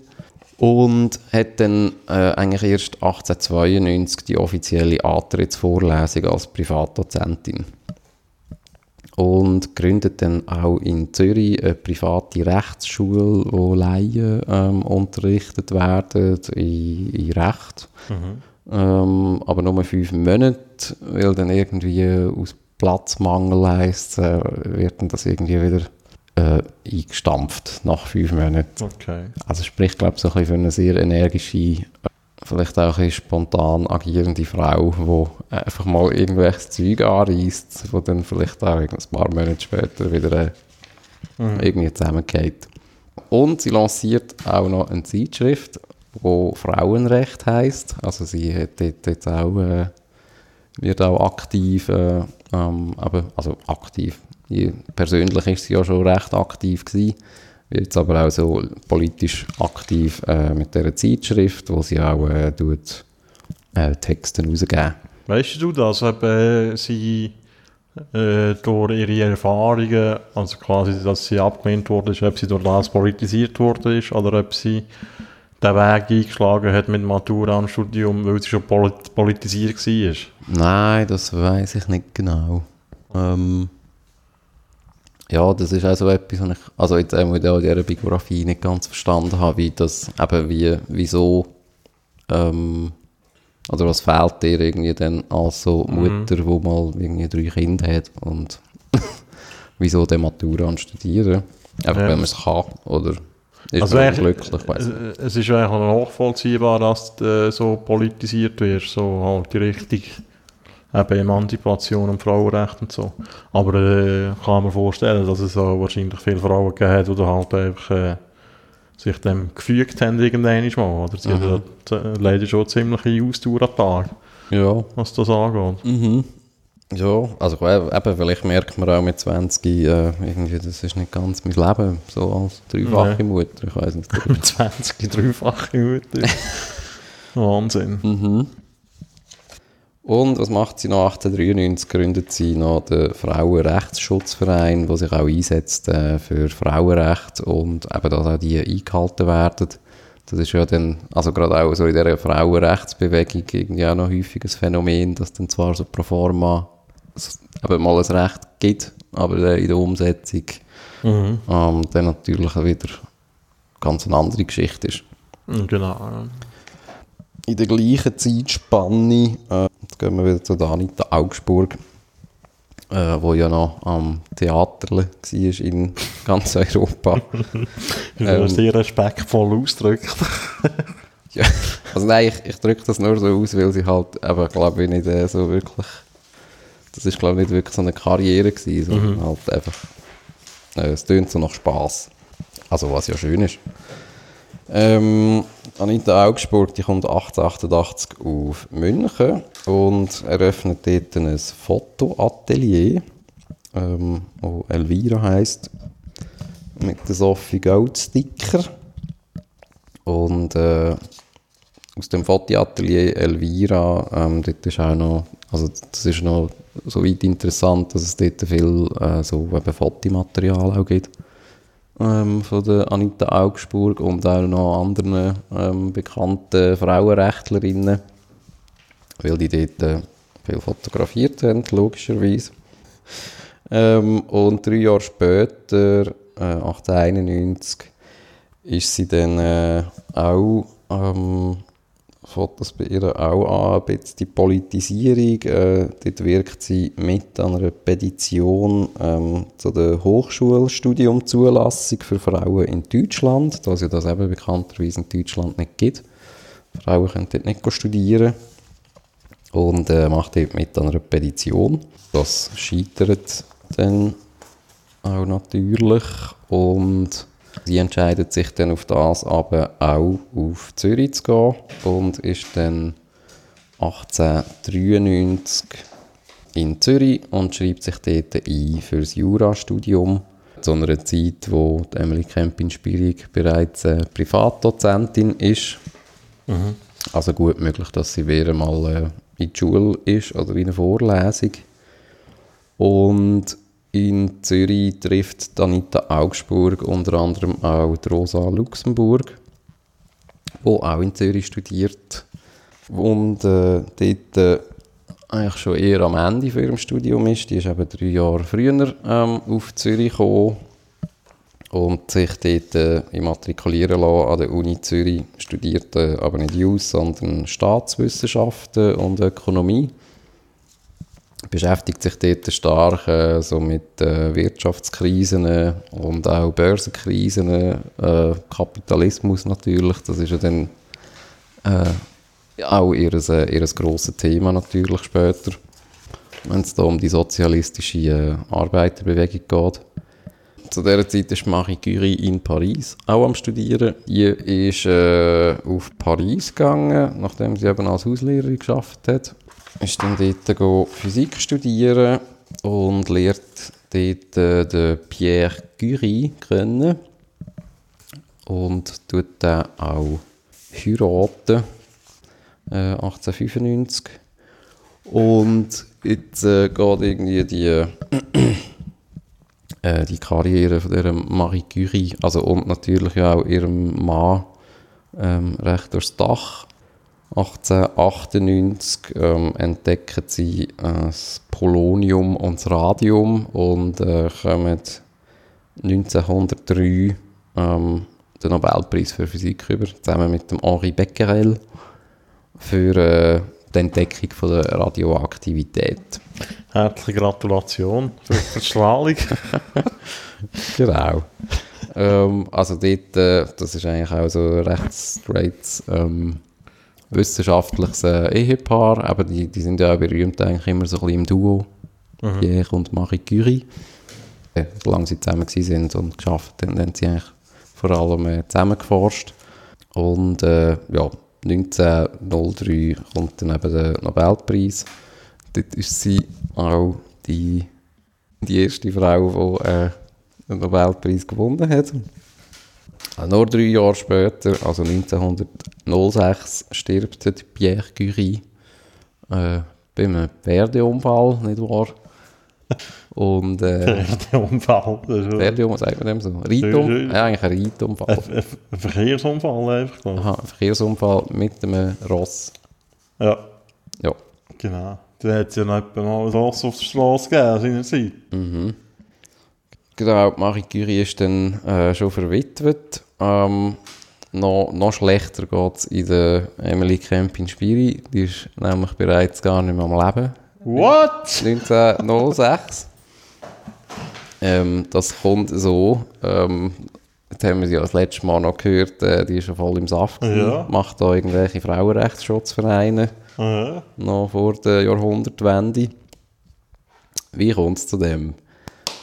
und hat dann äh, eigentlich erst 1892 die offizielle Antrittsvorlesung als Privatdozentin und gründet dann auch in Zürich eine private Rechtsschule, wo Laien ähm, unterrichtet werden in, in Recht. Ähm, aber nur fünf Monate, weil dann irgendwie aus Platzmangel heisst, äh, wird dann das irgendwie wieder äh, eingestampft nach fünf Monaten. Okay. Also sprich, glaube ich, so ein bisschen für eine sehr energische, äh, vielleicht auch ein spontan agierende Frau, die einfach mal irgendwelches Zeug anreißt, wo dann vielleicht auch ein paar Monate später wieder äh, irgendwie zusammengeht. Und sie lanciert auch noch eine Zeitschrift, wo Frauenrecht heißt. Also sie hat dort jetzt auch, äh, wird auch aktiv, äh, ähm, aber, also aktiv. Persönlich ist sie ja schon recht aktiv gewesen, wird jetzt aber auch so politisch aktiv äh, mit dieser Zeitschrift, wo sie auch äh, tut, äh, Texte rausgeben. Weißt du das, ob äh, sie äh, durch ihre Erfahrungen, also quasi, dass sie abgelehnt wurde, ist, ob sie durch das politisiert wurde ist oder ob sie den Weg eingeschlagen hat mit Matura und Studium, weil sie schon polit politisiert war? Nein, das weiß ich nicht genau. Ähm, ja, das ist auch so etwas, was ich, also jetzt einmal in dieser Biografie nicht ganz verstanden habe, wie das, eben wie, wieso, ähm, oder was fehlt dir irgendwie dann als so Mutter, wo mal irgendwie drei Kinder hat und wieso der Matura studieren? Einfach, Ja. wenn man es kann, oder ist Also man glücklich, Es ist eigentlich nachvollziehbar, dass du so politisiert wirst, so halt die Richtung eben Emanzipation und Frauenrecht und so. Aber äh, kann mir vorstellen, dass es auch wahrscheinlich viele Frauen gegeben hat, die halt einfach äh, sich dem gefügt haben irgendwann mal. Oder sie Mhm. äh, leider schon ziemliche Ausdauer am Tag, Ja. was das angeht. Mhm. Ja, also äh, eben, vielleicht merkt man auch mit 20, äh, irgendwie, das ist nicht ganz mein Leben, so als dreifache Nee. Mutter, ich weiß nicht. Mit 20, dreifache Mutter. Wahnsinn. mhm. Und was macht sie noch? 1893 gründet sie noch den Frauenrechtsschutzverein, der sich auch einsetzt äh, für Frauenrecht und eben, dass auch die eingehalten werden. Das ist ja dann, also gerade auch so in dieser Frauenrechtsbewegung irgendwie auch noch häufiges Phänomen, dass dann zwar so pro forma eben mal ein Recht gibt, aber äh, in der Umsetzung Mhm. ähm, dann natürlich wieder ganz eine andere Geschichte ist. Genau. In der gleichen Zeitspanne, äh, jetzt gehen wir wieder zu der Anita Augsburg, äh, wo ja noch am Theater war in ganz Europa. Ich Ähm. ähm, sehr respektvoll ausdrückt. Ja, also nein, ich, ich drücke das nur so aus, weil sie halt, aber glaube ich, nicht äh, so wirklich, das ist glaube ich nicht wirklich so eine Karriere gewesen, sondern halt einfach, äh, es tönt so nach Spass. Also was ja schön ist. Ähm, Anita Augsburg, die kommt 1888 auf München und eröffnet dort ein Fotoatelier, ähm, wo Elvira heisst, mit der Sophie Goldsticker. Und äh, aus dem Fotoatelier Elvira, ähm, dort ist auch noch, also das ist noch so weit interessant, dass es dort viel äh, so eben Fotomaterial auch gibt ähm, von der Anita Augsburg und auch noch anderen ähm, bekannten Frauenrechtlerinnen, weil die dort äh, viel fotografiert haben, logischerweise. Ähm, und drei Jahre später, äh, 1891, ist sie dann äh, auch, ähm, fängt das bei ihr auch an, die Politisierung. Äh, dort wirkt sie mit an einer Petition ähm, zu der Hochschulstudiumzulassung für Frauen in Deutschland, da es ja das eben bekannterweise in Deutschland nicht gibt. Frauen können dort nicht studieren und äh, macht dort mit an einer Petition. Das scheitert dann auch natürlich und sie entscheidet sich dann auf das aber auch auf Zürich zu gehen und ist dann 1893 in Zürich und schreibt sich dort ein für das Jurastudium. Zu einer Zeit, wo Emily Kempin-Spierig bereits Privatdozentin ist. Also gut möglich, dass sie wieder mal äh, in die Schule ist oder in einer Vorlesung. Und in Zürich trifft Anita Augsburg unter anderem auch Rosa Luxemburg, wo auch in Zürich studiert und äh, dort äh, eigentlich schon eher am Ende von ihrem Studium ist. Die ist eben drei Jahre früher ähm, auf Zürich gekommen und sich dort äh, immatrikulieren lassen an der Uni Zürich, studiert äh, aber nicht Jus, sondern Staatswissenschaften und Ökonomie beschäftigt sich dort stark äh, so mit äh, Wirtschaftskrisen äh, und auch Börsenkrisen, äh, Kapitalismus natürlich, das ist ja dann äh, auch ihr, äh, ihr grosses Thema natürlich später, wenn es da um die sozialistische Arbeiterbewegung geht. Zu dieser Zeit ist Marie Curie in Paris auch am Studieren. Die ist auf Paris gegangen, nachdem sie eben als Hauslehrerin geschafft hat ist dann dort Physik studieren und lernt dort äh, den Pierre Curie kennen und tut dann auch heiraten, äh, 1895. Und jetzt äh, geht irgendwie die, äh, die Karriere von dieser Marie Curie, also und natürlich auch ihrem Mann, ähm, recht durchs Dach. 1898 ähm, entdecken sie äh, das Polonium und das Radium und äh, kommen 1903 ähm, den Nobelpreis für Physik über, zusammen mit dem Henri Becquerel für äh, die Entdeckung von der Radioaktivität. Herzliche Gratulation für die Strahlung. genau. ähm, also dort, äh, das ist eigentlich auch so recht straight ähm, wissenschaftliches äh, Ehepaar, aber die, die sind ja auch berühmt eigentlich immer so ein bisschen im Duo, Mhm. Pierre und Marie Curie. Äh, solange sie zusammen sind und geschafft haben, haben sie eigentlich vor allem äh, zusammen geforscht. Und äh, ja, 1903 kommt dann eben der Nobelpreis. Dort ist sie auch die, die erste Frau, die äh, den Nobelpreis gewonnen hat. Äh, Nur drei Jahre später, also 1906, stirbt Pierre Curie äh, bei einem Pferdeunfall, nicht wahr? Und äh, Der Unfall. Das ist Pferdeunfall, sagt man dem so? Schön. Ja, eigentlich ein Reitunfall. ein, Verkehrsunfall einfach. Aha, ein Verkehrsunfall mit einem Ross. Ja, Ja. genau. Da hat es ja noch mal ein Ross auf der Straße gegeben seinerzeit. Genau, Marie Curie ist dann äh, schon verwitwet. Ähm, noch, noch schlechter geht es in der Emily Kempin-Spiri. Die ist nämlich bereits gar nicht mehr am Leben. What? 1906. Ähm, das kommt so. Ähm, Jetzt haben wir sie ja das letzte Mal noch gehört, äh, die ist ja voll im Saft. Ja. Macht da irgendwelche Frauenrechtsschutzvereine, Ja. noch vor der Jahrhundertwende. Wie kommt es zu dem?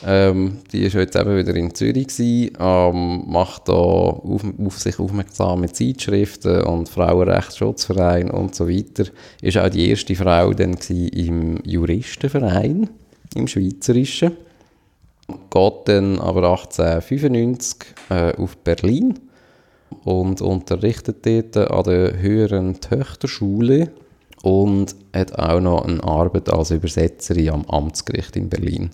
Ähm, die ist jetzt eben wieder in Zürich gewesen, ähm, macht da auf, auf sich aufmerksam mit Zeitschriften und Frauenrechtsschutzverein und so weiter. Ist auch die erste Frau dann im Juristenverein, im Schweizerischen. Geht dann aber 1895 äh, auf Berlin und unterrichtet dort an der höheren Töchterschule und hat auch noch eine Arbeit als Übersetzerin am Amtsgericht in Berlin.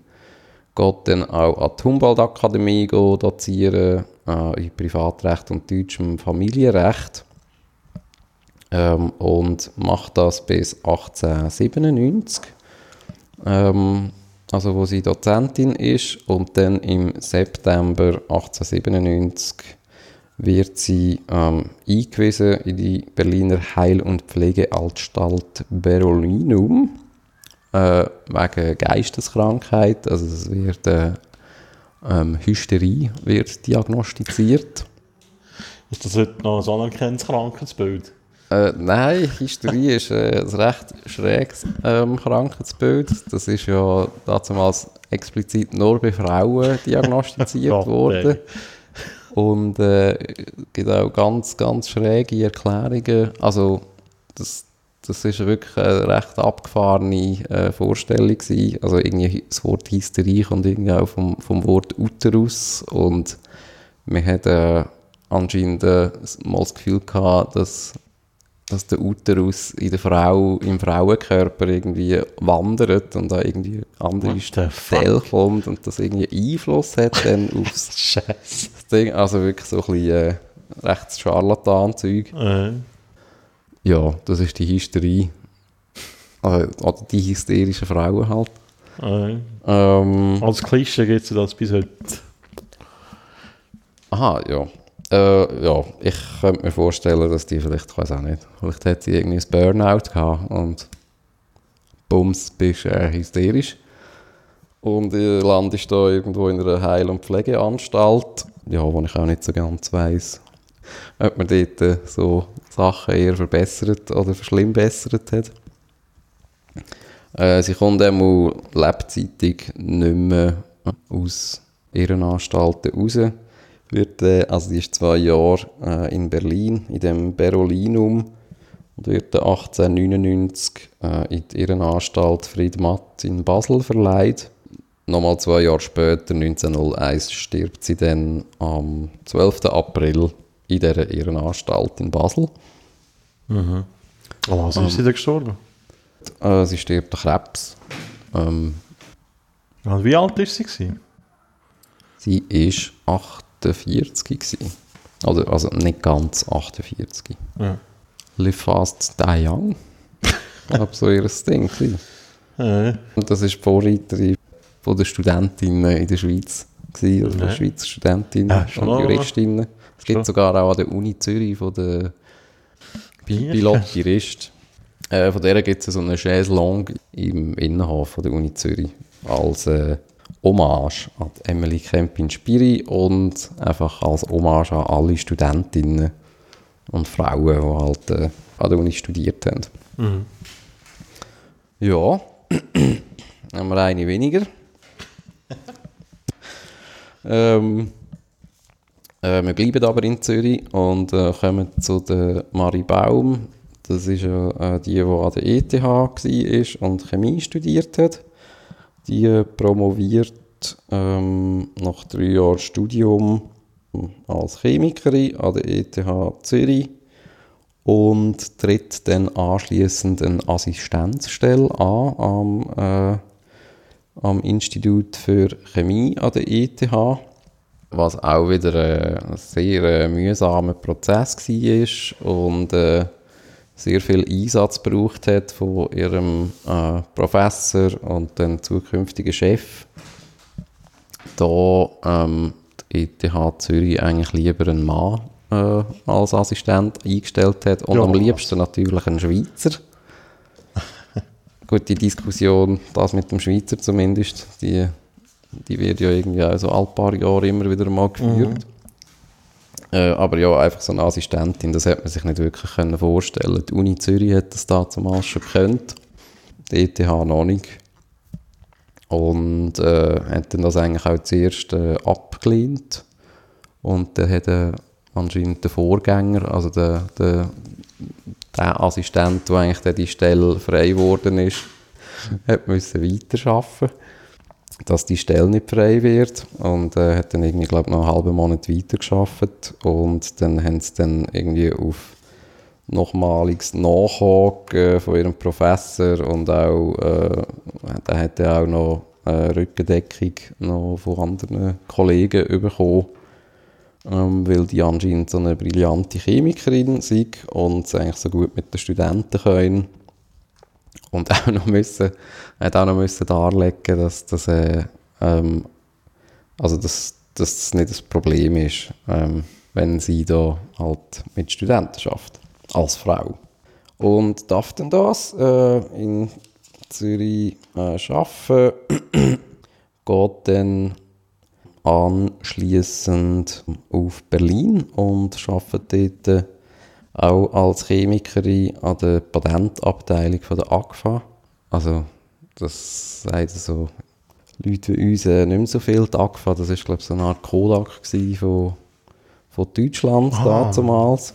Geht dann auch an die Humboldt-Akademie dozieren, äh, in Privatrecht und deutschem Familienrecht. Ähm, und macht das bis 1897, ähm, also wo sie Dozentin ist. Und dann im September 1897 wird sie ähm, eingewiesen in die Berliner Heil- und Pflegeanstalt Berolinum äh, wegen Geisteskrankheit. Also es wird äh, ähm, Hysterie wird diagnostiziert. Ist das heute noch ein anerkanntes Krankheitsbild? Äh, nein, Hysterie ist äh, ein recht schräges ähm, Krankheitsbild. Das ist ja damals explizit nur bei Frauen diagnostiziert Gott, worden. Und äh, es gibt auch ganz, ganz schräge Erklärungen. Also, das, das ist wirklich eine recht abgefahrene äh, Vorstellung gewesen. Also, irgendwie das Wort Hysterie kommt irgendwie auch vom, vom Wort Uterus. Und wir hatten äh, anscheinend äh, mal das Gefühl gehabt, dass, dass der Uterus in der Frau, im Frauenkörper irgendwie wandert und da irgendwie andere? Stelle kommt und das irgendwie Einfluss hat dann aufs Ding, also wirklich so ein bisschen äh, rechts Scharlatan-Zeug. Äh, Ja, das ist die Hysterie. Also, die hysterischen Frauen halt. äh. Ähm, Als Klischee gibt es das bis heute. aha, ja. Äh, ja, ich könnte mir vorstellen, dass die vielleicht, ich weiß auch nicht, vielleicht hat sie irgendwie ein Burnout gehabt und bums, bist äh, hysterisch. Und äh, landest da irgendwo in einer Heil- und Pflegeanstalt, ja, wo ich auch nicht so ganz weiss, ob man dort äh, so Sachen eher verbessert oder verschlimmbessert hat. Äh, sie kommt einmal lebzeitig nicht mehr aus ihren Anstalten raus. Wird, äh, also die ist zwei Jahre äh, in Berlin, in dem Berolinum und wird dann 1899 äh, in die Irrenanstalt Friedmatt in Basel verleiht. Nochmal zwei Jahre später, 1901, stirbt sie dann am 12. April in dieser Irrenanstalt in Basel. Oh, was ist sie denn gestorben? Äh, sie stirbt an Krebs. Ähm, Und wie alt ist sie? Gewesen? sie ist 48 gewesen. Also, also nicht ganz 48. Ja. Live fast, die young. Ich glaube, so ihr Ding. Äh, Und das ist die Vorreiterin von der Studentinnen in der Schweiz. Gewesen, also Ja. der Schweizer Studentinnen Ja, und. Juristinnen. Es gibt sogar auch an der Uni Zürich von der Bier? Pilot-Jurist. Äh, von der gibt es so eine Chaise Longue im Innenhof der Uni Zürich als äh, Hommage an Emily Kempin-Spiri und einfach als Hommage an alle Studentinnen und Frauen, die halt äh, an der Uni studiert haben. Mhm. Ja, haben wir eine weniger. ähm, äh, wir bleiben aber in Zürich und äh, kommen zu der Marie Baum. Das ist ja äh, die, die an der ETH war und Chemie studiert hat. Die äh, promoviert ähm, nach drei Jahren Studium als Chemikerin an der ETH Zürich und tritt dann anschließend eine Assistenzstelle an am, äh, am Institut für Chemie an der ETH, was auch wieder äh, ein sehr äh, mühsamer Prozess war und äh, sehr viel Einsatz gebraucht hat von ihrem äh, Professor und dem zukünftigen Chef. Da ähm, die ETH Zürich eigentlich lieber einen Mann äh, als Assistent eingestellt hat und Ja. am liebsten natürlich einen Schweizer. Gut, die Diskussion, das mit dem Schweizer zumindest, die, die wird ja irgendwie auch so alle paar Jahre immer wieder mal geführt. Äh, aber ja, einfach so eine Assistentin, das hätte man sich nicht wirklich können vorstellen Die Uni Zürich hat das damals schon gekannt, die ETH noch nicht. Und äh, hat dann das eigentlich auch zuerst äh, abgelehnt. Und dann hat äh, anscheinend der Vorgänger, also der, der, der Assistent, der eigentlich dann die Stelle frei geworden ist, hat müssen weiterarbeiten dass die Stelle nicht frei wird. Und äh, hat dann irgendwie, glaube noch einen halben Monat weitergearbeitet. Und dann haben sie dann irgendwie auf nochmaliges Nachhaken äh, von ihrem Professor und auch, äh, der hat auch noch äh, Rückendeckung noch von anderen Kollegen bekommen, ähm, weil die anscheinend so eine brillante Chemikerin ist und es eigentlich so gut mit den Studenten können. Und auch noch müssen, hat auch noch müssen darlegen, dass das, äh, ähm, also dass, dass das nicht das Problem ist, ähm, wenn sie da halt mit Studenten schafft als Frau. Und darf denn das äh, in Zürich äh, arbeiten, geht dann anschließend auf Berlin und arbeitet dort auch als Chemikerin an der Patentabteilung von der AGFA. Also, das sagen so Leute wie uns äh, nicht mehr so viel. Die AGFA, das war, glaube ich, so eine Art Kodak von, von Deutschland ah. damals.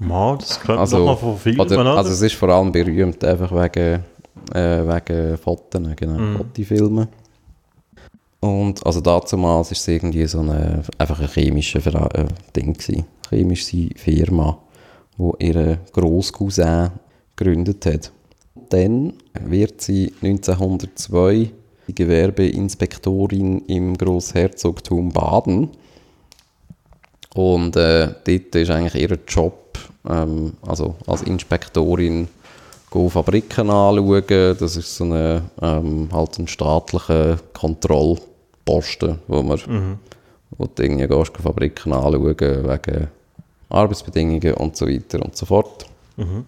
Mal, das kennt also, man von Filmen, oder, oder? Also es ist vor allem berühmt, einfach wegen, äh, wegen Fotos, genau, mm. Fotofilmen. Und also damals war es irgendwie so eine, einfach ein chemisches äh, Ding gewesen chemische Firma, wo ihre Großcousin gegründet hat. Dann wird sie 1902 die Gewerbeinspektorin im Großherzogtum Baden. Und äh, dort ist eigentlich ihr Job, ähm, also als Inspektorin, Fabriken anschauen. Das ist so eine, ähm, halt ein staatlicher Kontrollposten, wo man mhm. wo du irgendwie gehst, Fabriken anschauen wegen Arbeitsbedingungen und so weiter und so fort. Mhm.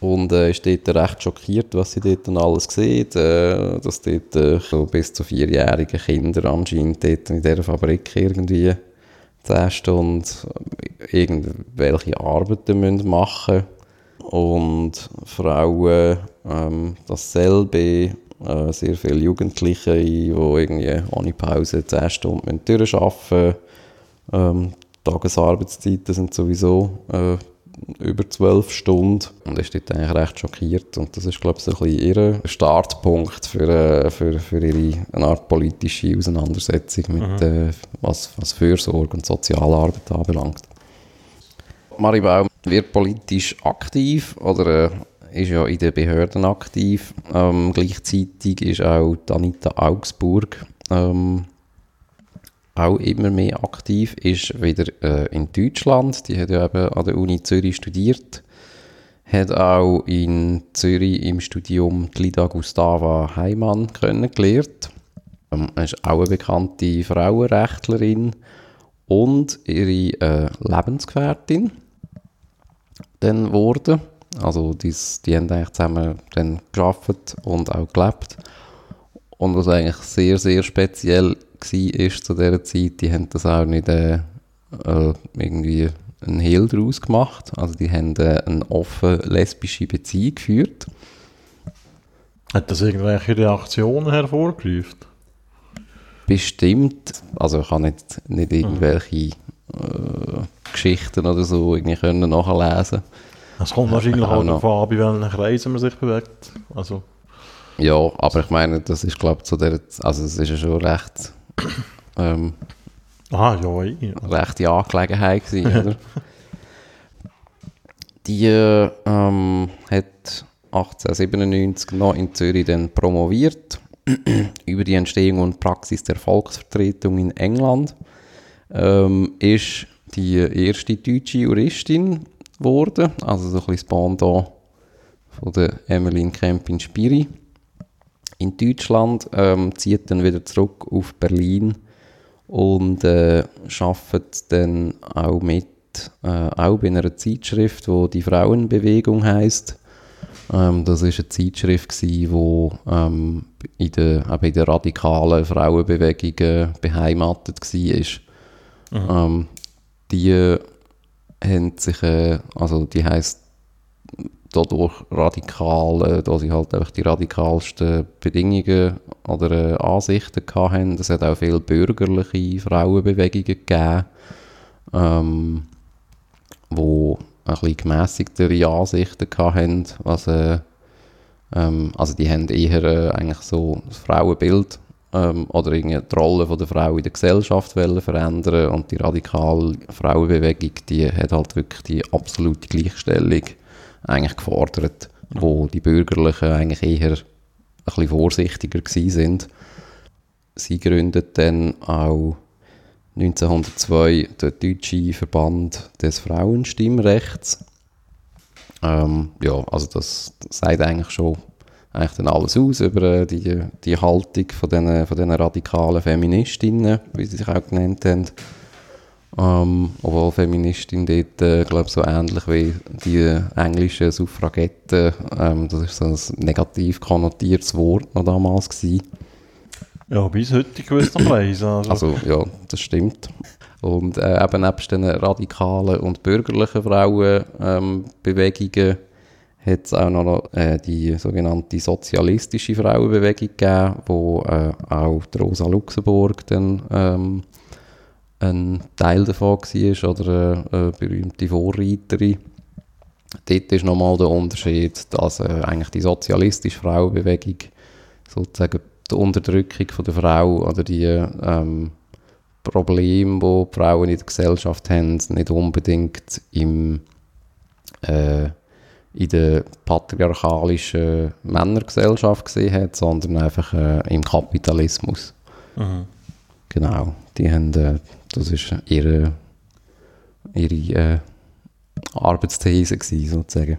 Und äh, ist dort recht schockiert, was sie dort alles sieht, äh, dass dort äh, so bis zu vierjährige Kinder anscheinend dort in dieser Fabrik irgendwie 10 Stunden irgendwelche Arbeiten müssen machen und Frauen ähm, dasselbe, äh, sehr viele Jugendliche, die irgendwie ohne Pause 10 Stunden durcharbeiten müssen. Ähm, Tagesarbeitszeiten sind sowieso äh, über zwölf Stunden und ist dort eigentlich recht schockiert und das ist glaube ich so ein bisschen ihr Startpunkt für, äh, für, für ihre eine Art politische Auseinandersetzung mit mhm. äh, was, was Fürsorge und Sozialarbeit anbelangt. Maribau wird politisch aktiv oder äh, ist ja in den Behörden aktiv. Ähm, gleichzeitig ist auch Anita Augsburg ähm, auch immer mehr aktiv ist, wieder äh, in Deutschland. Die hat ja eben an der Uni Zürich studiert. Hat auch in Zürich im Studium die Lida Gustava Heimann kennengelernt. Ähm, ist auch eine bekannte Frauenrechtlerin und ihre äh, Lebensgefährtin dann wurde. Also dies, die haben eigentlich zusammen dann gearbeitet und auch gelebt. Und was eigentlich sehr, sehr speziell war zu dieser Zeit, die haben das auch nicht äh, äh, irgendwie einen Hehl daraus gemacht. Also die haben äh, eine offen lesbische Beziehung geführt. Hat das irgendwelche Reaktionen hervorgerufen? Bestimmt. Also ich habe nicht, nicht mhm. irgendwelche äh, Geschichten oder so irgendwie können nachlesen. Es kommt wahrscheinlich auch davon an, bei welchen Kreisen man sich bewegt. Also. Ja, aber ich meine, das ist glaube ich zu der, also es ist ja schon recht ähm, ah, ja, ja. rechte Angelegenheit gewesen, oder? Die ähm, hat 1897 noch in Zürich dann promoviert über die Entstehung und Praxis der Volksvertretung in England. Ähm, ist die erste deutsche Juristin geworden, also so ein bisschen Pendant von der Emmeline Kempin-Spiri in Deutschland, ähm, zieht dann wieder zurück auf Berlin und äh, arbeitet dann auch mit, äh, auch bei einer Zeitschrift, wo die Frauenbewegung heißt. Ähm, das ist eine Zeitschrift die ähm, in, der, in der radikalen Frauenbewegung beheimatet war. Mhm. Ähm, die haben sich, äh, also die heisst dadurch radikal, äh, da sie halt einfach die radikalsten Bedingungen oder äh, Ansichten hatten. Es hat auch viele bürgerliche Frauenbewegungen gegeben, ähm, wo ein bisschen gemässigtere Ansichten hatten, was, äh, ähm, also die haben eher äh, eigentlich so das Frauenbild ähm, oder die Rolle der Frau in der Gesellschaft verändern und die radikale Frauenbewegung, die hat halt wirklich die absolute Gleichstellung eigentlich gefordert, wo die Bürgerlichen eigentlich eher ein bisschen vorsichtiger gewesen sind. Sie gründet dann auch 1902 den Deutschen Verband des Frauenstimmrechts. Ähm, ja, also das, sagt eigentlich schon eigentlich dann alles aus über äh, die, die Haltung von diesen, von radikalen Feministinnen, wie sie sich auch genannt haben. Ähm, obwohl Feministin dort, äh, glaube so ähnlich wie die englischen Suffragetten, ähm, das ist so ein negativ konnotiertes Wort noch damals gewesen. Ja, bis heute gewisserweise. Also. also ja, das stimmt. Und äh, eben nebst den radikalen und bürgerlichen Frauenbewegungen ähm, hat es auch noch äh, die sogenannte sozialistische Frauenbewegung gegeben, wo äh, auch Rosa Luxemburg dann ähm, ein Teil davon war oder eine, berühmte Vorreiterin. Dort ist nochmal der Unterschied, dass äh, eigentlich die sozialistische Frauenbewegung sozusagen die Unterdrückung von der Frau oder die ähm, Probleme, die, die Frauen in der Gesellschaft haben, nicht unbedingt im, äh, in der patriarchalischen Männergesellschaft gesehen hat, sondern einfach äh, im Kapitalismus. Mhm. Genau, die haben äh, das war ihre, ihre äh, Arbeitsthese, gewesen, sozusagen.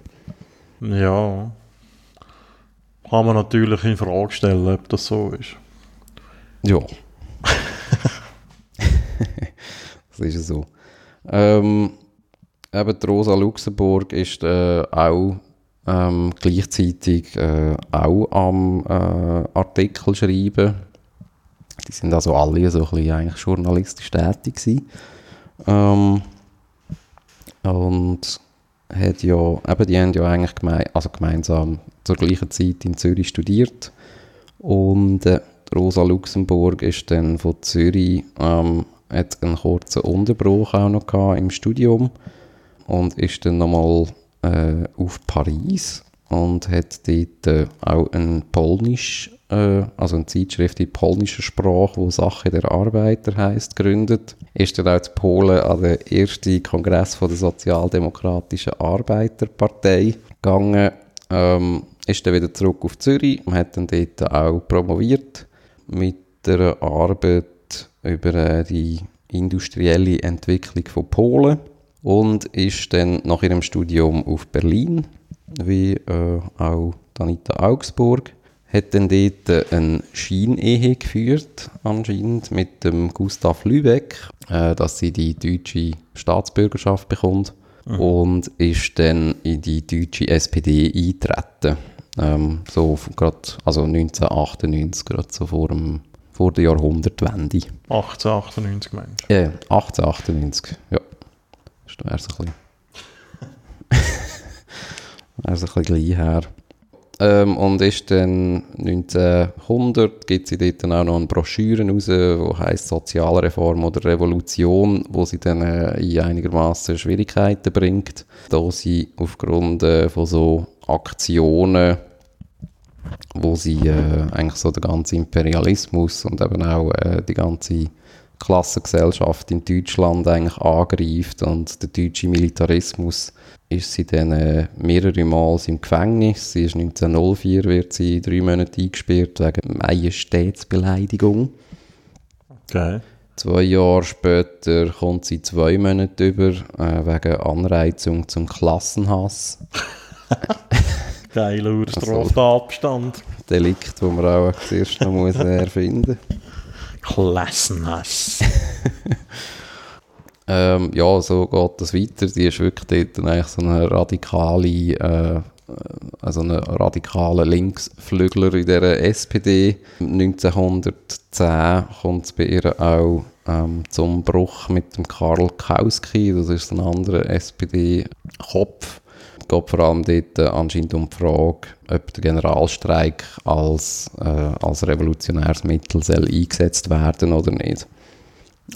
Ja. Kann man natürlich in Frage stellen, ob das so ist. Ja. das ist so. Ähm, eben Rosa Luxemburg ist äh, auch ähm, gleichzeitig äh, auch am äh, Artikel schreiben die sind also alle so ein bisschen eigentlich journalistisch tätig. Ähm, und hat ja, eben, die haben ja eigentlich geme also gemeinsam zur gleichen Zeit in Zürich studiert. Und äh, Rosa Luxemburg ist dann von Zürich, ähm, hat einen kurzen Unterbruch auch noch im Studium und ist dann nochmal äh, auf Paris und hat dort äh, auch ein Polnisch äh, also eine Zeitschrift in polnischer Sprache, wo Sache der Arbeiter heißt, gegründet. Ist dann auch in Polen an den ersten Kongress von der Sozialdemokratischen Arbeiterpartei gegangen. Ähm, ist dann wieder zurück auf Zürich und hat dann dort auch promoviert mit der Arbeit über äh, die industrielle Entwicklung von Polen und ist dann nach ihrem Studium auf Berlin, wie äh, auch Danita Augsburg, hat dann dort eine Schienehe geführt, anscheinend, mit dem Gustav Lübeck, äh, dass sie die deutsche Staatsbürgerschaft bekommt mhm. und ist dann in die deutsche SPD eingetreten. Ähm, so gerade, also 1998, gerade so vor, dem, vor der Jahrhundertwende. 1898 meinst du? Ja, 1898, ja. Das wäre so ein bisschen, wäre so ein bisschen gleich her. Ähm, und ist dann 1900, gibt sie dort dann auch noch eine Broschüre raus, die heisst Sozialreform oder Revolution, wo sie dann äh, in einigermaßen Schwierigkeiten bringt, da sie aufgrund äh, von so Aktionen, wo sie äh, eigentlich so den ganzen Imperialismus und eben auch äh, die ganze Klassengesellschaft in Deutschland eigentlich angreift und der deutsche Militarismus ist sie dann äh, mehrere Mal im Gefängnis. Sie ist 1904 wird sie drei Monate eingesperrt wegen Majestätsbeleidigung. Okay. Zwei Jahre später kommt sie zwei Monate über äh, wegen Anreizung zum Klassenhass. Geiler Straftatbestand. Also, Delikt, das man auch zuerst noch muss erfinden muss. Klassenhass. ähm, ja, so geht das weiter. Die ist wirklich dort eigentlich so eine radikale, äh, also ein radikaler Linksflügler in der SPD. 1910 kommt es bei ihr auch ähm, zum Bruch mit dem Karl Kauski, das ist ein anderer SPD-Kopf. Es geht vor allem dort äh, anscheinend um die Frage, ob der Generalstreik als, äh, als revolutionäres Mittel soll eingesetzt werden oder nicht.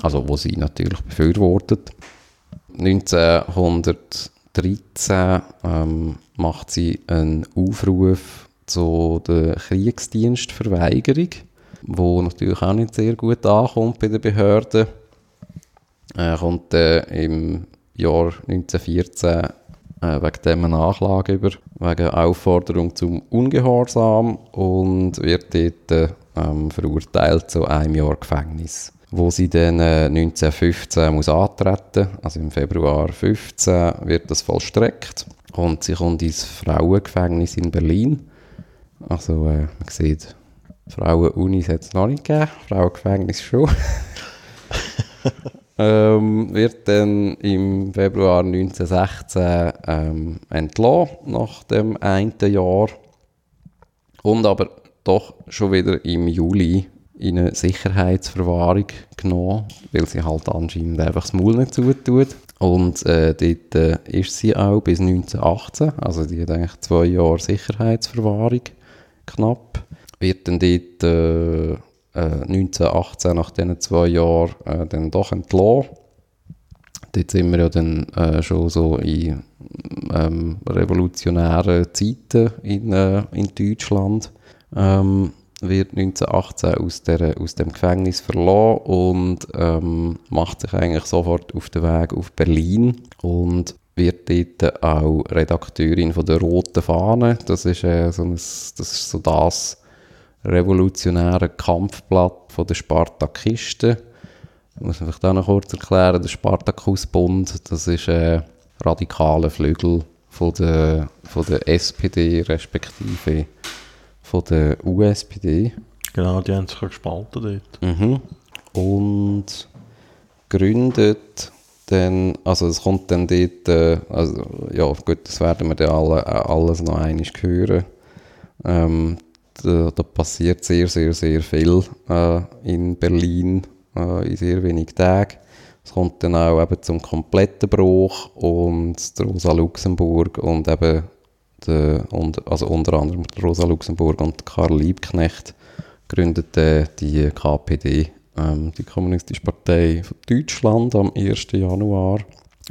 Also, wo sie natürlich befürwortet. 1913 ähm, macht sie einen Aufruf zu der Kriegsdienstverweigerung, wo natürlich auch nicht sehr gut ankommt bei den Behörden. Er kommt äh, im Jahr 1914 äh, wegen dem eine Anklage über, wegen Aufforderung zum Ungehorsam und wird dort ähm, verurteilt zu einem Jahr Gefängnis wo sie dann äh, 1915 muss antreten, also im Februar 15 wird das vollstreckt und sie kommt ins Frauengefängnis in Berlin. Also äh, man sieht, Frauen-Unis hat es noch nicht gegeben, Frauengefängnis schon. ähm, wird dann im Februar 1916 ähm, entlassen, nach dem einen Jahr. Und aber doch schon wieder im Juli in eine Sicherheitsverwahrung genommen, weil sie halt anscheinend einfach das Maul nicht zutut. Und äh, dort äh, ist sie auch bis 1918, also die hat eigentlich zwei Jahre Sicherheitsverwahrung knapp. Wird dann dort äh, 1918 äh, nach diesen zwei Jahren äh, dann doch entlassen. Dort sind wir ja dann äh, schon so in ähm, revolutionären Zeiten in, äh, in Deutschland. Ähm, wird 1918 aus, der, aus dem Gefängnis verloren und ähm, macht sich eigentlich sofort auf den Weg auf Berlin und wird dort auch Redakteurin von der Roten Fahne. Das ist, äh, so, ein, das, ist so das revolutionäre Kampfblatt von der Spartakisten. Ich muss vielleicht auch noch kurz erklären, der Spartakusbund, das ist ein radikaler Flügel von der, von der SPD respektive von der USPD. Genau, die haben sich gespalten dort. Mhm. Und gründet dann, also es kommt dann dort, äh, also ja gut, das werden wir dann alle, äh, alles noch einmal hören. Ähm, da, da, passiert sehr, sehr, sehr viel äh, in Berlin äh, in sehr wenigen Tagen. Es kommt dann auch eben zum kompletten Bruch und Rosa Luxemburg und eben der, und, also unter anderem Rosa Luxemburg und Karl Liebknecht gründeten die KPD, ähm, die Kommunistische Partei von Deutschland, am 1. Januar,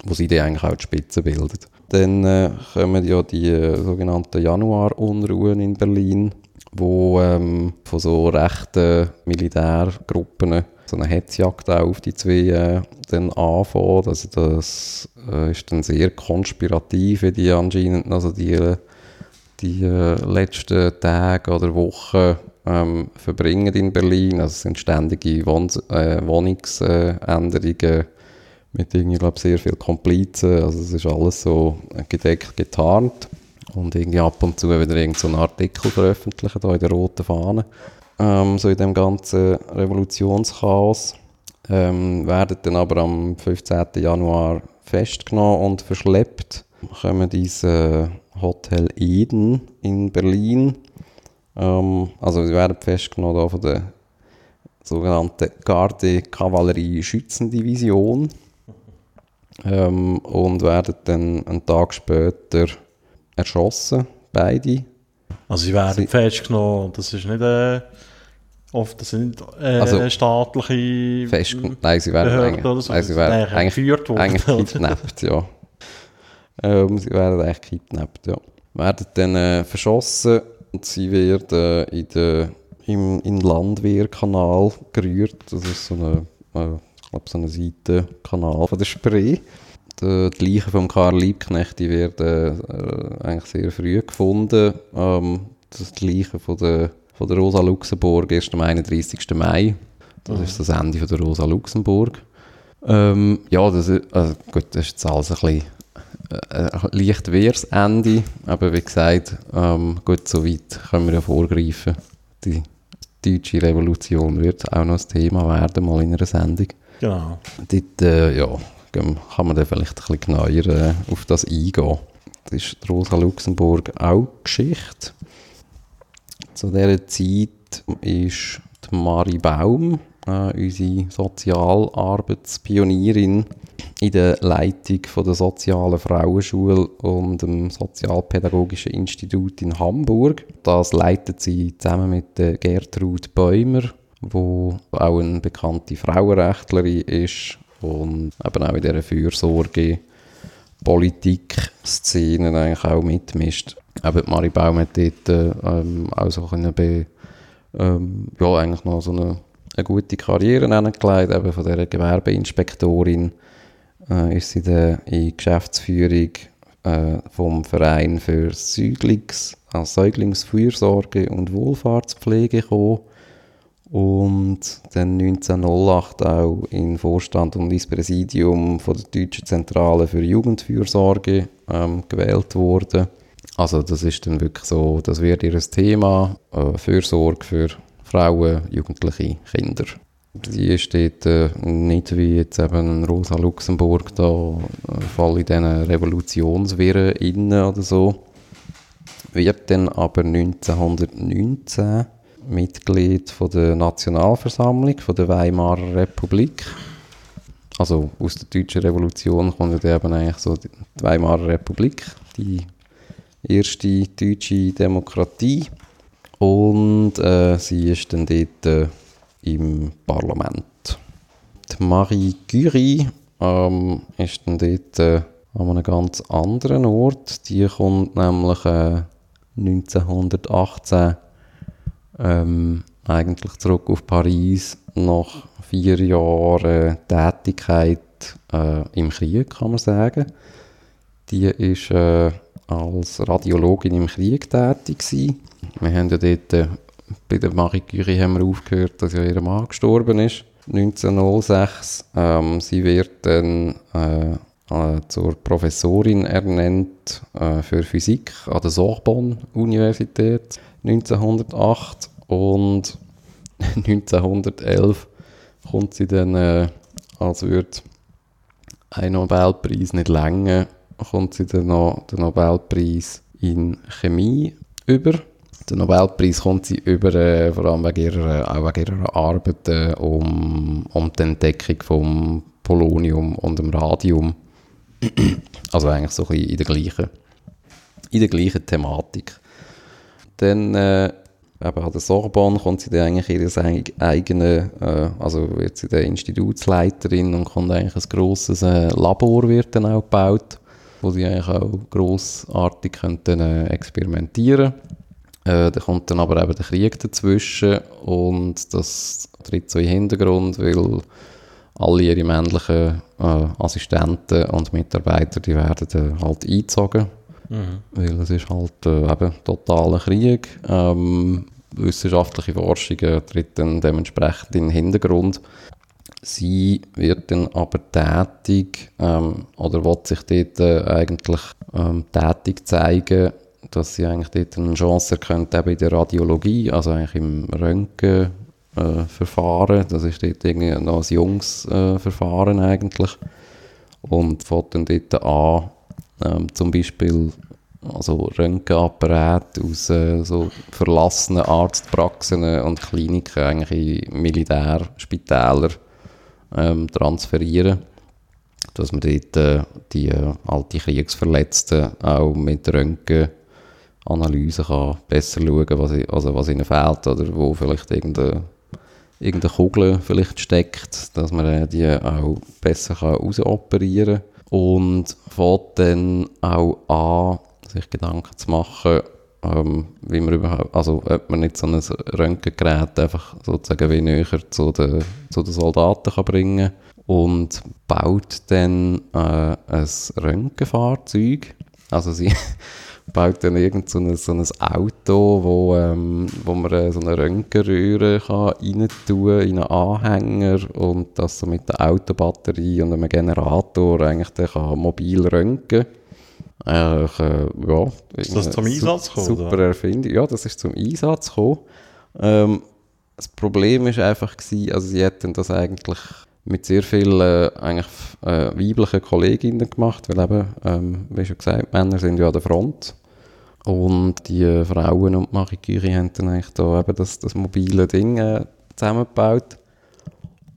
wo sie dann eigentlich auch die Spitze bildet. Dann äh, kommen ja die äh, sogenannten Januarunruhen in Berlin, wo ähm, von so rechten Militärgruppen so eine Hetzjagd auch auf die zwei äh, dann anfangen. Also das äh, ist dann sehr konspirativ, die anscheinend also die, die äh, letzten Tage oder Wochen ähm, verbringen in Berlin. Also es sind ständige Wohn äh, Wohnungsänderungen mit irgendwie, glaube sehr viel Komplizen. Also es ist alles so gedeckt, getarnt. Und irgendwie ab und zu wieder irgendeinen so Artikel veröffentlichen, da in der roten Fahne ähm, so in dem ganzen Revolutionschaos. Ähm, werden dann aber am 15. Januar festgenommen und verschleppt. Kommen diese Hotel Eden in Berlin. Ähm, also sie werden festgenommen von der sogenannten Garde Kavallerie Schützendivision ähm, und werden dann einen Tag später erschossen, beide. Also sie werden sie, festgenommen, das ist nicht... Äh Oft sind äh, also, staatliche fest, nein, sie werden eigentlich, oder so. nein, sie werden eigentlich, geführt worden, eigentlich kidnappt, ja. Ähm, sie werden eigentlich kidnappt, ja. Werden dann äh, verschossen und sie werden äh, in der, im, im Landwehrkanal gerührt. Das ist so eine, äh, ich glaube, so eine Seitenkanal von der Spree. Die, Leichen von Karl Liebknecht, die werden äh, eigentlich sehr früh gefunden. Ähm, das die Leichen von der von der Rosa Luxemburg erst am 31. Mai. Das mhm. ist das Ende von der Rosa Luxemburg. Ähm, ja, das ist, also gut, das ist jetzt alles ein bisschen äh, leicht wehres Ende, aber wie gesagt, ähm, gut, so weit können wir ja vorgreifen. Die deutsche Revolution wird auch noch ein Thema werden, mal in einer Sendung. Genau. Dort, äh, ja, kann man dann vielleicht ein bisschen genauer äh, auf das eingehen. Das ist Rosa Luxemburg auch Geschichte. Zu dieser Zeit ist die Mari Baum äh, unsere Sozialarbeitspionierin in der Leitung von der sozialen Frauenschule und dem Sozialpädagogischen Institut in Hamburg. Das leitet sie zusammen mit Gertrud Bäumer, wo auch eine bekannte Frauenrechtlerin ist und eben auch in dieser Fürsorge Politik-Szenen eigentlich auch mitmischt. Eben Marie Baum hat dort ähm, auch so können be, ähm, ja, eigentlich noch so eine, eine gute Karriere hingelegt, eben von dieser Gewerbeinspektorin äh, ist sie dann in Geschäftsführung äh, vom Verein für Säuglings, als Säuglingsfürsorge und Wohlfahrtspflege gekommen und dann 1908 auch in Vorstand und ins Präsidium von der Deutschen Zentrale für Jugendfürsorge ähm, gewählt worden. Also das ist dann wirklich so, das wird ihr Thema, äh, Fürsorge für Frauen, Jugendliche, Kinder. Sie ist dort äh, nicht wie jetzt eben Rosa Luxemburg da äh, voll in diesen Revolutionswirren inne oder so. Wird dann aber 1919 Mitglied von der Nationalversammlung von der Weimarer Republik. Also aus der deutschen Revolution kommt eben eigentlich so die Weimarer Republik, die erste deutsche Demokratie. Und äh, sie ist dann dort äh, im Parlament. Die Marie Curie ähm, ist dann dort äh, an einem ganz anderen Ort. Die kommt nämlich äh, 1918 ähm, eigentlich zurück auf Paris nach vier Jahren Tätigkeit äh, im Krieg, kann man sagen. Die ist äh, als Radiologin im Krieg tätig gewesen. Wir haben ja dort, äh, bei der Marie Curie haben wir aufgehört, dass ja ihr Mann gestorben ist, 1906. Ähm, sie wird dann äh, äh, zur Professorin ernannt äh, für Physik an der Sorbonne Universität 1908 und 1911 kommt sie dann, äh, als würde ein Nobelpreis nicht länger, kommt sie dann noch den Nobelpreis in Chemie über. Den Nobelpreis kommt sie über, äh, vor allem wegen ihrer, auch wegen ihrer Arbeit äh, um, um die Entdeckung vom Polonium und dem Radium. also eigentlich so ein bisschen in der gleichen, in der gleichen Thematik. Dann äh, eben an der Sorbonne kommt sie dann eigentlich ihre eigene, äh, also wird sie dann Institutsleiterin und kommt eigentlich ein grosses äh, Labor wird dann auch gebaut, wo sie eigentlich auch grossartig könnten äh, experimentieren. Äh, da kommt dann aber eben der Krieg dazwischen und das tritt so in den Hintergrund, weil alle ihre männlichen äh, Assistenten und Mitarbeiter, die werden dann halt eingezogen Mhm. Weil es ist halt äh, eben totaler Krieg. Ähm, wissenschaftliche Forschung tritt dann dementsprechend in den Hintergrund. Sie wird dann aber tätig ähm, oder will sich dort äh, eigentlich ähm, tätig zeigen, dass sie eigentlich dort eine Chance erkennt, eben in der Radiologie, also eigentlich im Röntgenverfahren. Äh, das ist dort irgendwie noch ein junges äh, eigentlich. Und fängt dann dort an, ähm, zum Beispiel also Röntgenapparate aus äh, so verlassenen Arztpraxen und Kliniken eigentlich in Militärspitäler ähm, transferieren. Dass man dort äh, die äh, alte Kriegsverletzten auch mit Röntgenanalyse kann besser schauen was, also was ihnen fehlt oder wo vielleicht irgendeine, irgendeine Kugel vielleicht steckt, dass man äh, die auch besser kann rausoperieren kann. Und fängt dann auch an, sich Gedanken zu machen, ähm, wie man überhaupt, also ob man nicht so ein Röntgengerät einfach sozusagen wie näher zu den, zu den Soldaten kann bringen und baut dann äh, ein Röntgenfahrzeug. Also sie baut dann irgend so ein, so ein Auto, wo, ähm, wo man äh, so eine Röntgenröhre kann rein tun in einen Anhänger und das so mit der Autobatterie und einem Generator eigentlich dann kann mobil röntgen eigentlich, äh, ja, ist das zum Einsatz gekommen? Super oder? Erfindung. Ja, das ist zum Einsatz gekommen. Ähm, das Problem ist einfach gewesen, also sie hätten das eigentlich mit sehr vielen äh, eigentlich, äh, weiblichen Kolleginnen gemacht, weil eben, ähm, wie schon gesagt, Männer sind ja an der Front. Und die äh, Frauen und Marie Curie haben dann eigentlich da eben das, das mobile Ding äh, zusammengebaut.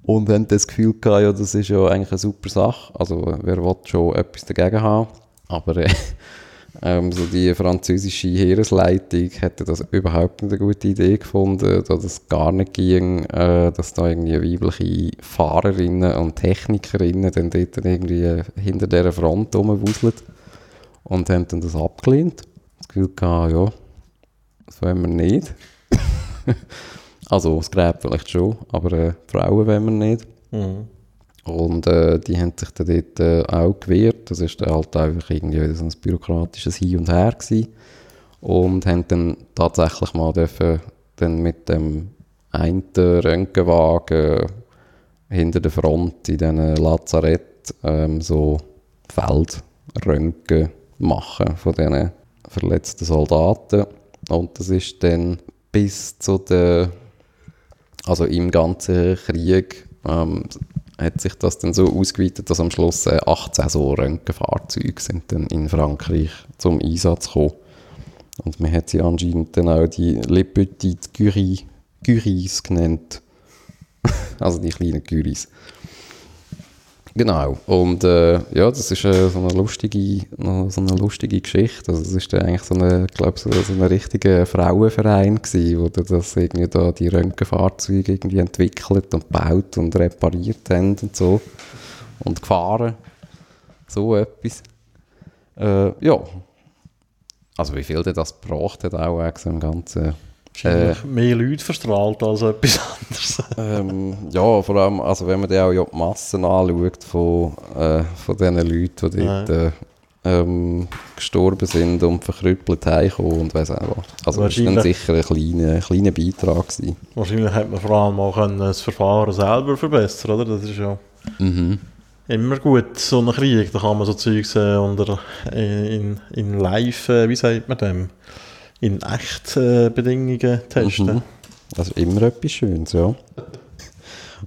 Und haben das Gefühl gehabt, ja, das ist ja eigentlich eine super Sache. Also, wer will schon etwas dagegen haben? Aber äh, ähm, so die französische Heeresleitung hätte das überhaupt nicht eine gute Idee gefunden, dass es gar nicht ging, äh, dass da irgendwie weibliche Fahrerinnen und Technikerinnen dann dort irgendwie hinter dieser Front rumwuseln. Und haben dann das abgelehnt. Das Gefühl gehabt, ja, das wollen wir nicht. also das Gräb vielleicht schon, aber äh, Frauen wollen wir nicht. Mhm. Und äh, die haben sich dann dort äh, auch gewehrt. Das ist dann halt einfach irgendwie so ein bürokratisches Hin und Her gewesen. Und haben dann tatsächlich mal dürfen, dann mit dem einen Röntgenwagen hinter der Front in diesen Lazarett ähm, so Feldröntgen machen von diesen verletzten Soldaten. Und das ist dann bis zu der, also im ganzen Krieg, ähm, hat sich das dann so ausgeweitet, dass am Schluss äh, 18 so Röntgenfahrzeuge sind dann in Frankreich zum Einsatz gekommen. Und man hat sie anscheinend dann auch die Le Petites Curies, Curies genannt. also die kleinen Curies. Genau. Und äh, ja, das ist äh, so, eine lustige, so eine lustige Geschichte. Also das dann eigentlich so eine, glaube so, so ein richtiger Frauenverein gewesen, wo das irgendwie da die Röntgenfahrzeuge irgendwie entwickelt und gebaut und repariert haben und so. Und gefahren. So etwas. Äh, ja. Also wie viel das gebracht hat auch, auch im ganzen Wahrscheinlich mehr Leute verstrahlt als etwas anderes. ähm, ja, vor allem, also wenn man dann auch ja die Massen anschaut von, äh, von diesen Leuten, die dort äh, ähm, gestorben sind und verkrüppelt heimgekommen und weiss auch was. Also das war dann sicher ein kleiner, kleiner Beitrag. Gewesen. Wahrscheinlich hätte man vor allem auch können das Verfahren selber verbessern oder? Das ist ja Mhm. immer gut, so ein Krieg, da kann man so Zeugs äh, unter, äh, in, in live, wie sagt man dem, in echten äh, Bedingungen testen. Mhm. Ist immer etwas Schönes, ja.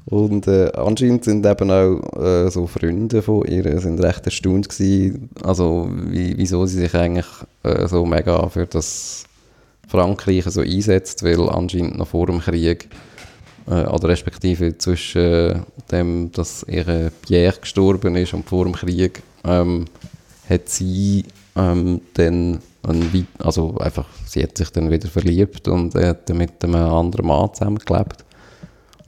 Und äh, anscheinend sind eben auch äh, so Freunde von ihr sind recht erstaunt gewesen, also wie, wieso sie sich eigentlich äh, so mega für das Frankreich so einsetzt, weil anscheinend noch vor dem Krieg äh, oder respektive zwischen dem, dass ihre Pierre gestorben ist und vor dem Krieg ähm, hat sie ähm, dann ein, also einfach, sie hat sich dann wieder verliebt und er hat mit einem anderen Mann zusammengelebt.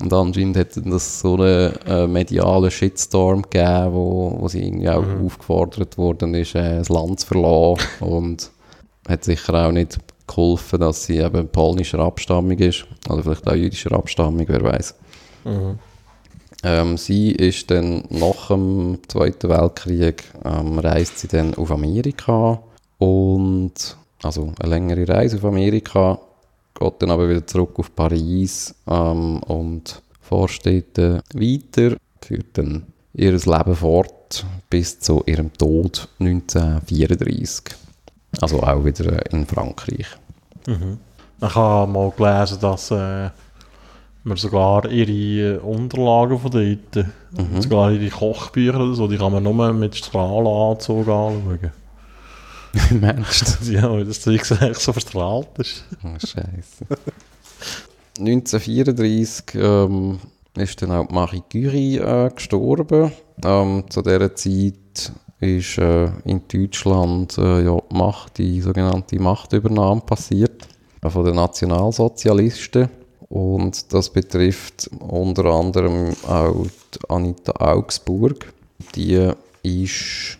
Und anscheinend hat das so einen äh, medialen Shitstorm gegeben, wo, wo sie irgendwie auch aufgefordert worden ist, äh, das Land zu verlassen. und hat sicher auch nicht geholfen, dass sie eben polnischer Abstammung ist. Oder vielleicht auch jüdischer Abstammung, wer weiß. Mhm. Ähm, sie ist dann nach dem Zweiten Weltkrieg ähm, reist sie dann auf Amerika und also eine längere Reise auf Amerika, geht dann aber wieder zurück auf Paris ähm, und forscht dort äh, weiter, führt dann ihr Leben fort bis zu ihrem Tod 1934. Also auch wieder äh, in Frankreich. Mhm. Ich habe mal gelesen, dass äh, man sogar ihre Unterlagen von dort, Mhm. sogar ihre Kochbücher oder so, die kann man nur mit Strahlenanzug anschauen. Wie meinst du? ja, weil das Zeug eigentlich so verstrahlt ist. Oh, Scheiße. 1934 ähm, ist dann auch die Marie Curie äh, gestorben. Ähm, zu dieser Zeit ist äh, in Deutschland äh, ja, die, Macht, die sogenannte Machtübernahme passiert äh, von den Nationalsozialisten. Und das betrifft unter anderem auch die Anita Augsburg. Die ist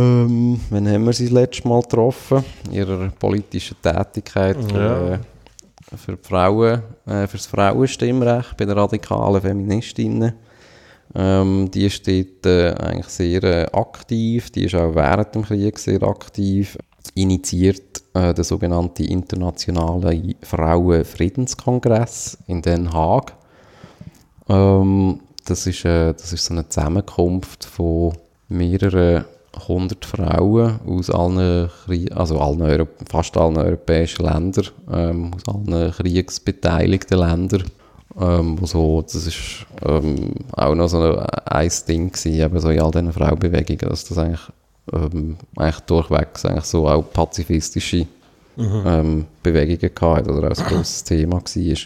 ähm, wann haben wir sie das letzte Mal getroffen? In ihrer politischen Tätigkeit für, Ja. äh, für die Frauen, äh, für das Frauenstimmrecht bei den radikalen Feministinnen. Ähm, die ist dort äh, eigentlich sehr äh, aktiv, die ist auch während dem Krieg sehr aktiv, initiiert äh, den sogenannten Internationalen Frauenfriedenskongress in Den Haag. Ähm, das, ist, äh, das ist so eine Zusammenkunft von mehreren hundert Frauen aus allen, also allen Euro fast allen europäischen Ländern, ähm, aus allen kriegsbeteiligten Ländern. Ähm, wo so, das ist ähm, auch noch so ein, ein Ding gewesen, eben so in all diesen Frauenbewegungen, dass das eigentlich, ähm, eigentlich durchweg eigentlich so auch pazifistische ähm, Bewegungen gehabt oder auch ein grosses Thema war.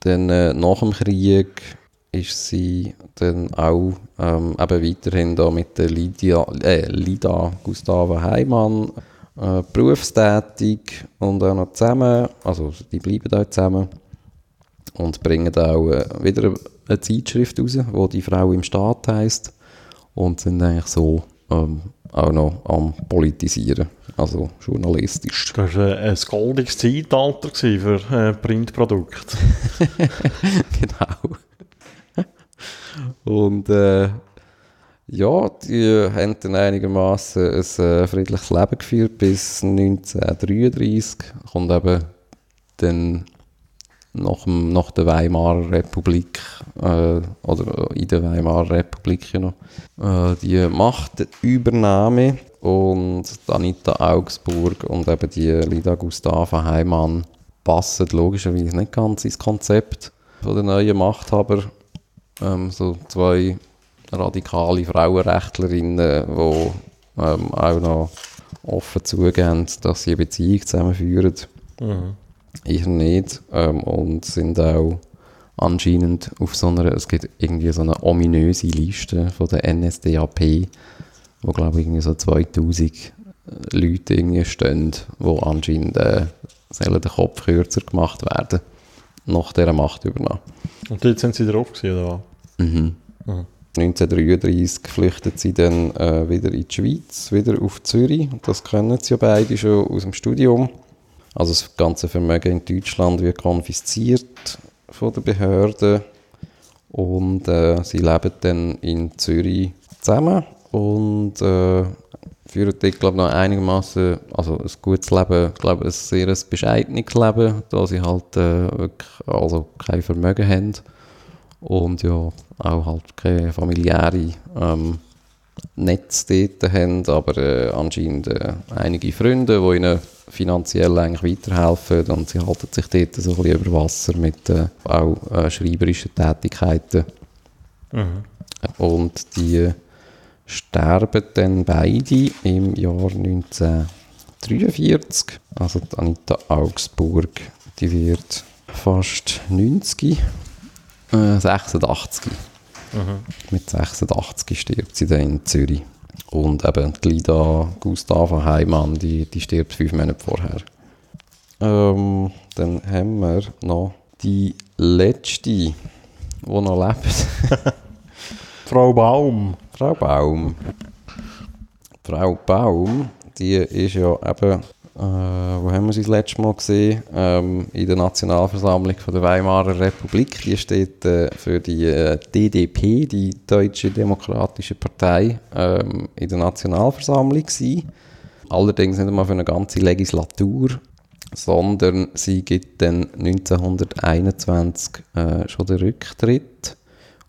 Dann äh, nach dem Krieg ist sie dann auch ähm, eben weiterhin da mit der Lydia, äh, Lida Gustava Heimann äh, berufstätig und auch noch zusammen, also die bleiben auch zusammen und bringen auch äh, wieder eine Zeitschrift raus, wo die Frau im Staat heißt und sind eigentlich so ähm, auch noch am Politisieren, also journalistisch. Das war ein goldiges Zeitalter für äh, Printprodukte. genau. Und äh, ja, die haben dann einigermaßen ein äh, friedliches Leben geführt bis 1933. Kommt eben dann nach, dem, nach der Weimarer Republik äh, oder in der Weimarer Republik ja noch, äh, die Machtübernahme und Anita Augsburg und eben die Lida Gustava Heimann passen logischerweise nicht ganz ins Konzept der neuen Machthaber. Ähm, so zwei radikale Frauenrechtlerinnen, die ähm, auch noch offen zugeben, dass sie eine Beziehung zusammenführen. Mhm. Ich nicht. Ähm, und sind auch anscheinend auf so einer, es gibt irgendwie so eine ominöse Liste von der NSDAP, wo glaube ich irgendwie so 2000 Leute irgendwie stehen, wo anscheinend äh, sollen den Kopf kürzer gemacht werden nach dieser Machtübernahme. Und dort sind sie drauf gewesen, oder Mhm. Mhm. 1933 flüchtet sie dann äh, wieder in die Schweiz, wieder auf Zürich. Das kennen sie ja beide schon aus dem Studium. Also das ganze Vermögen in Deutschland wird konfisziert von der Behörde und äh, sie leben dann in Zürich zusammen und äh, führen dort, glaube ich, noch einigermaßen, also ein gutes Leben, glaube ein sehr bescheidenes Leben, da sie halt äh, wirklich also kein Vermögen haben und ja, auch halt keine familiäre ähm, Netz dort haben, aber äh, anscheinend äh, einige Freunde, die ihnen finanziell eigentlich weiterhelfen und sie halten sich dort so ein bisschen über Wasser mit äh, auch äh, schreiberischen Tätigkeiten. Mhm. Und die sterben dann beide im Jahr 1943. Also Anita Augsburg, die wird fast 90 äh, 86. Mhm. Mit 86 stirbt sie dann in Zürich. Und eben die Lida Gustava Heimann, die, die stirbt fünf Monate vorher. Ähm, dann haben wir noch die letzte, die noch lebt. Frau Baum. Frau Baum. Frau Baum, die ist ja eben äh, wo haben wir sie das letzte Mal gesehen? Ähm, in der Nationalversammlung von der Weimarer Republik. Die steht äh, für die äh, DDP, die Deutsche Demokratische Partei, ähm, in der Nationalversammlung gewesen. Allerdings nicht einmal für eine ganze Legislatur, sondern sie gibt dann 1921 äh, schon den Rücktritt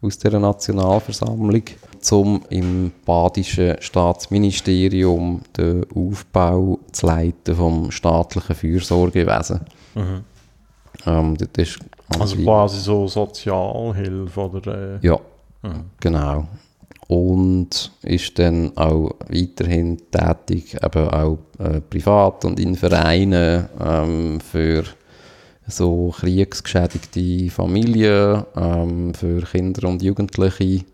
aus der Nationalversammlung um im badischen Staatsministerium den Aufbau zu leiten vom staatlichen Fürsorgewesen. Mhm. Ähm, also quasi so Sozialhilfe oder? Äh... Ja, mhm. genau. Und ist dann auch weiterhin tätig, eben auch äh, privat und in Vereinen ähm, für so kriegsgeschädigte Familien, ähm, für Kinder und Jugendliche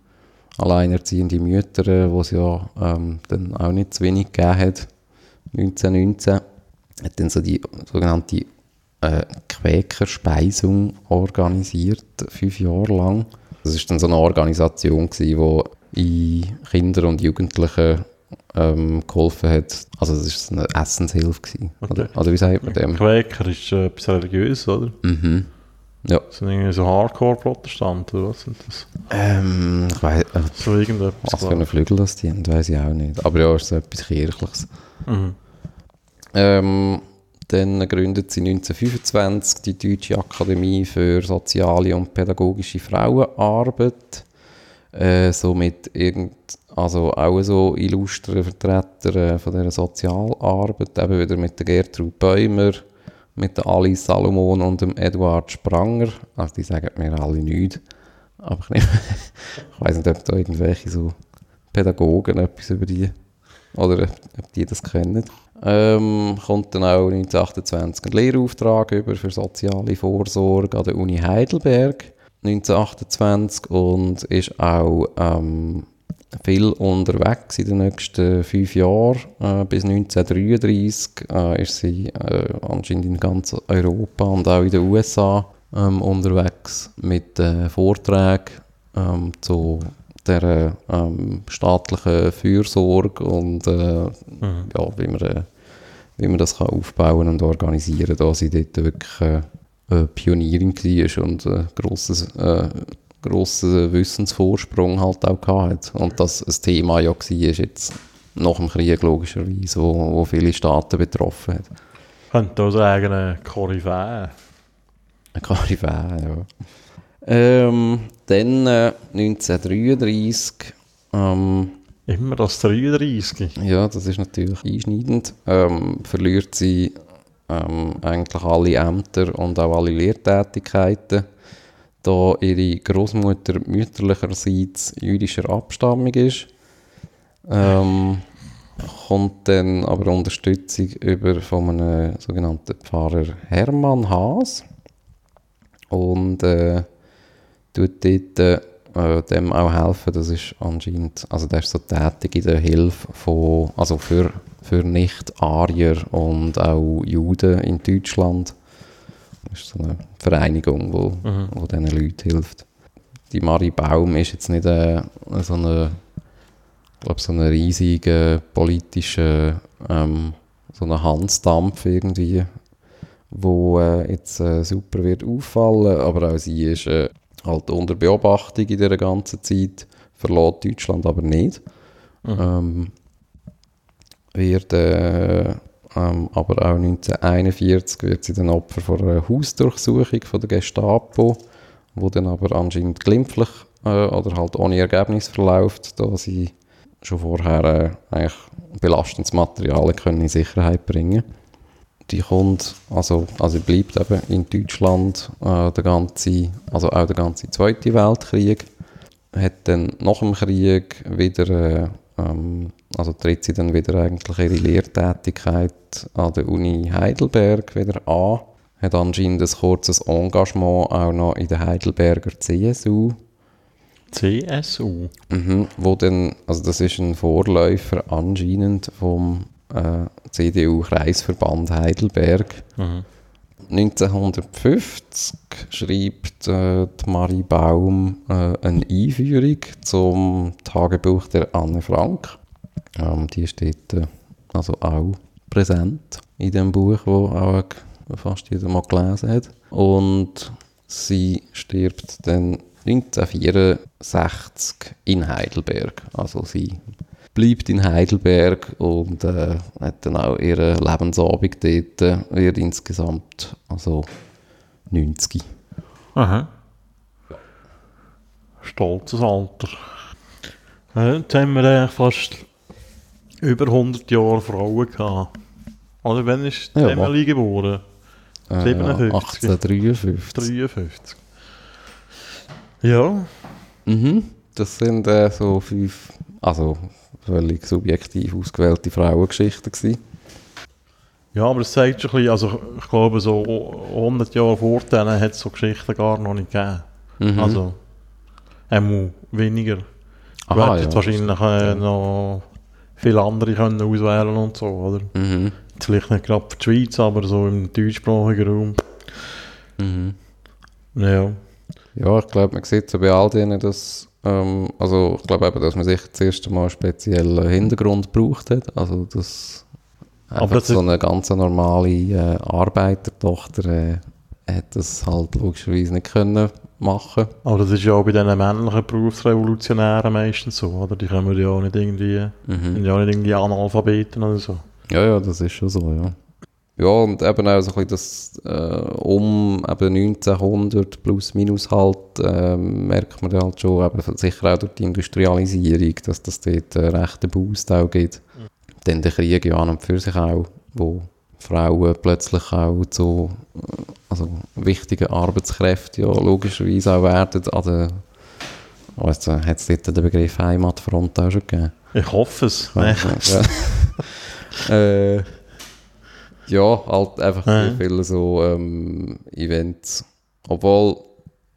alleinerziehende Mütter, wo es ja ähm, dann auch nicht zu wenig gegeben hat, 1919, hat dann so die sogenannte äh, Quäkerspeisung organisiert, fünf Jahre lang. Das ist dann so eine Organisation gewesen, die in Kinder und Jugendlichen ähm, geholfen hat. Also das war eine Essenshilfe. Gewesen, okay. oder, oder wie sagt man dem? Quäker ist äh, etwas religiös, oder? Mhm. Ja. Sind irgendwie so Hardcore-Protestanten, oder was sind das? Ähm, ich weiß äh, So irgendetwas. Was für einen Flügel das die haben, weiß ich auch nicht. Aber ja, ist so etwas Kirchliches. Mhm. Ähm, dann gründet sie 1925 die Deutsche Akademie für soziale und pädagogische Frauenarbeit. Äh, somit irgend, also auch so illustre Vertreter äh, von dieser Sozialarbeit, eben wieder mit der Gertrud Bäumer, mit der Alice Salomon und dem Eduard Spranger. Also die sagen mir alle nichts. Aber ich, ich weiß nicht, ob da irgendwelche so Pädagogen etwas über die oder ob die das kennen. Ähm, kommt dann auch 1928 ein Lehrauftrag über für soziale Vorsorge an der Uni Heidelberg. 1928 und ist auch ähm, viel unterwegs in den nächsten fünf Jahren. Äh, bis 1933 äh, ist sie äh, anscheinend in ganz Europa und auch in den USA ähm, unterwegs mit äh, Vorträgen ähm, zu der ähm, staatlichen Fürsorge und äh, Mhm. ja, wie, man, äh, wie man das kann aufbauen und organisieren kann, da sie dort wirklich äh, Pionierin war und äh, grosses, grossen Wissensvorsprung halt auch hatte. Und das ein Thema ja war jetzt nach dem Krieg logischerweise, wo, wo viele Staaten betroffen hat. Könnte sagen, eine Koryphäe. Eine Karibä, ja. Ähm, dann äh, 1933, ähm, Immer das 33. ja, das ist natürlich einschneidend, ähm, verliert sie ähm, eigentlich alle Ämter und auch alle Lehrtätigkeiten, da ihre Großmutter mütterlicherseits jüdischer Abstammung ist. Ähm, kommt dann aber Unterstützung über von einem sogenannten Pfarrer Hermann Haas und äh, tut dort äh, dem auch helfen. Das ist anscheinend, also der ist so tätig in der Hilfe von, also für, für Nicht-Arier und auch Juden in Deutschland. Ist so eine Vereinigung, wo, Mhm. wo diesen Leuten hilft. Die Marie Baum ist jetzt nicht äh, so eine, glaube, so eine riesige politische, ähm, so eine Hansdampf irgendwie, wo äh, jetzt äh, super wird auffallen, aber auch sie ist äh, halt unter Beobachtung in dieser ganzen Zeit, verlässt Deutschland aber nicht. Mhm. Ähm, wird äh, ähm, aber auch 1941 wird sie dann Opfer von einer Hausdurchsuchung von der Gestapo, wo dann aber anscheinend glimpflich äh, oder halt ohne Ergebnis verläuft, da sie schon vorher äh, eigentlich belastendes Material in Sicherheit bringen die kommt, also, also bleibt eben in Deutschland äh, der ganze, also auch der ganze Zweite Weltkrieg. Hat dann nach dem Krieg wieder, äh, ähm, also tritt sie dann wieder eigentlich ihre Lehrtätigkeit an der Uni Heidelberg wieder an. Hat anscheinend ein kurzes Engagement auch noch in der Heidelberger CSU. CSU. Mhm, wo dann, also das ist ein Vorläufer anscheinend vom äh, CDU-Kreisverband Heidelberg. Mhm. 1950 schreibt äh, Marie Baum äh, eine Einführung zum Tagebuch der Anne Frank. Ähm, die steht äh, also auch präsent in dem Buch, wo auch fast jeder mal gelesen hat. Und sie stirbt dann 1964 in Heidelberg. Also sie bleibt in Heidelberg und äh, hat dann auch ihren Lebensabend dort, äh, wird insgesamt also 90. Aha. Stolzes Alter. Ja, jetzt haben wir fast über 100 Jahre Frauen gehabt. Oder wann ist die Ja, Emily geboren? Äh, 57. 1853. 53. Ja, Mhm. Das sind äh, so fünf, also völlig subjektiv ausgewählte Frauengeschichten gewesen. ja, aber es zeigt schon ein bisschen, also ich glaube, so 100 Jahre vor denen hat es so Geschichten gar noch nicht gegeben. Mhm. Also, einmal weniger. Du Aha, hättest ja, wahrscheinlich äh, noch viele andere können auswählen und so, oder? Mhm. Jetzt Vielleicht nicht gerade für die Schweiz, aber so im deutschsprachigen Raum. Mhm. Ja. Ja, ich glaube, man sieht so bei all denen, dass, ähm, also ich glaube eben, dass man sich das erste Mal einen speziellen Hintergrund gebraucht hat. Also dass Aber einfach das so eine ganz normale äh, Arbeitertochter äh, hat das halt logischerweise nicht können machen. Aber das ist ja auch bei diesen männlichen Berufsrevolutionären meistens so, oder? Die kommen ja auch nicht irgendwie, Mhm. sind ja auch nicht irgendwie Analphabeten oder so. Ja, ja, das ist schon so, ja. Ja, und eben auch so ein bisschen das, äh, um eben 1900 plus minus halt, äh, merkt man halt schon, eben sicher auch durch die Industrialisierung, dass das dort einen rechten Boost auch gibt. Dann der Krieg ja an und für sich auch, wo Frauen plötzlich auch zu äh, also wichtigen Arbeitskräften ja logischerweise auch werden. An der, hat es dort den Begriff Heimatfront auch schon gegeben? Ich hoffe es. Ja, ja. äh, ja, halt einfach Ja. viele so ähm, Events. Obwohl,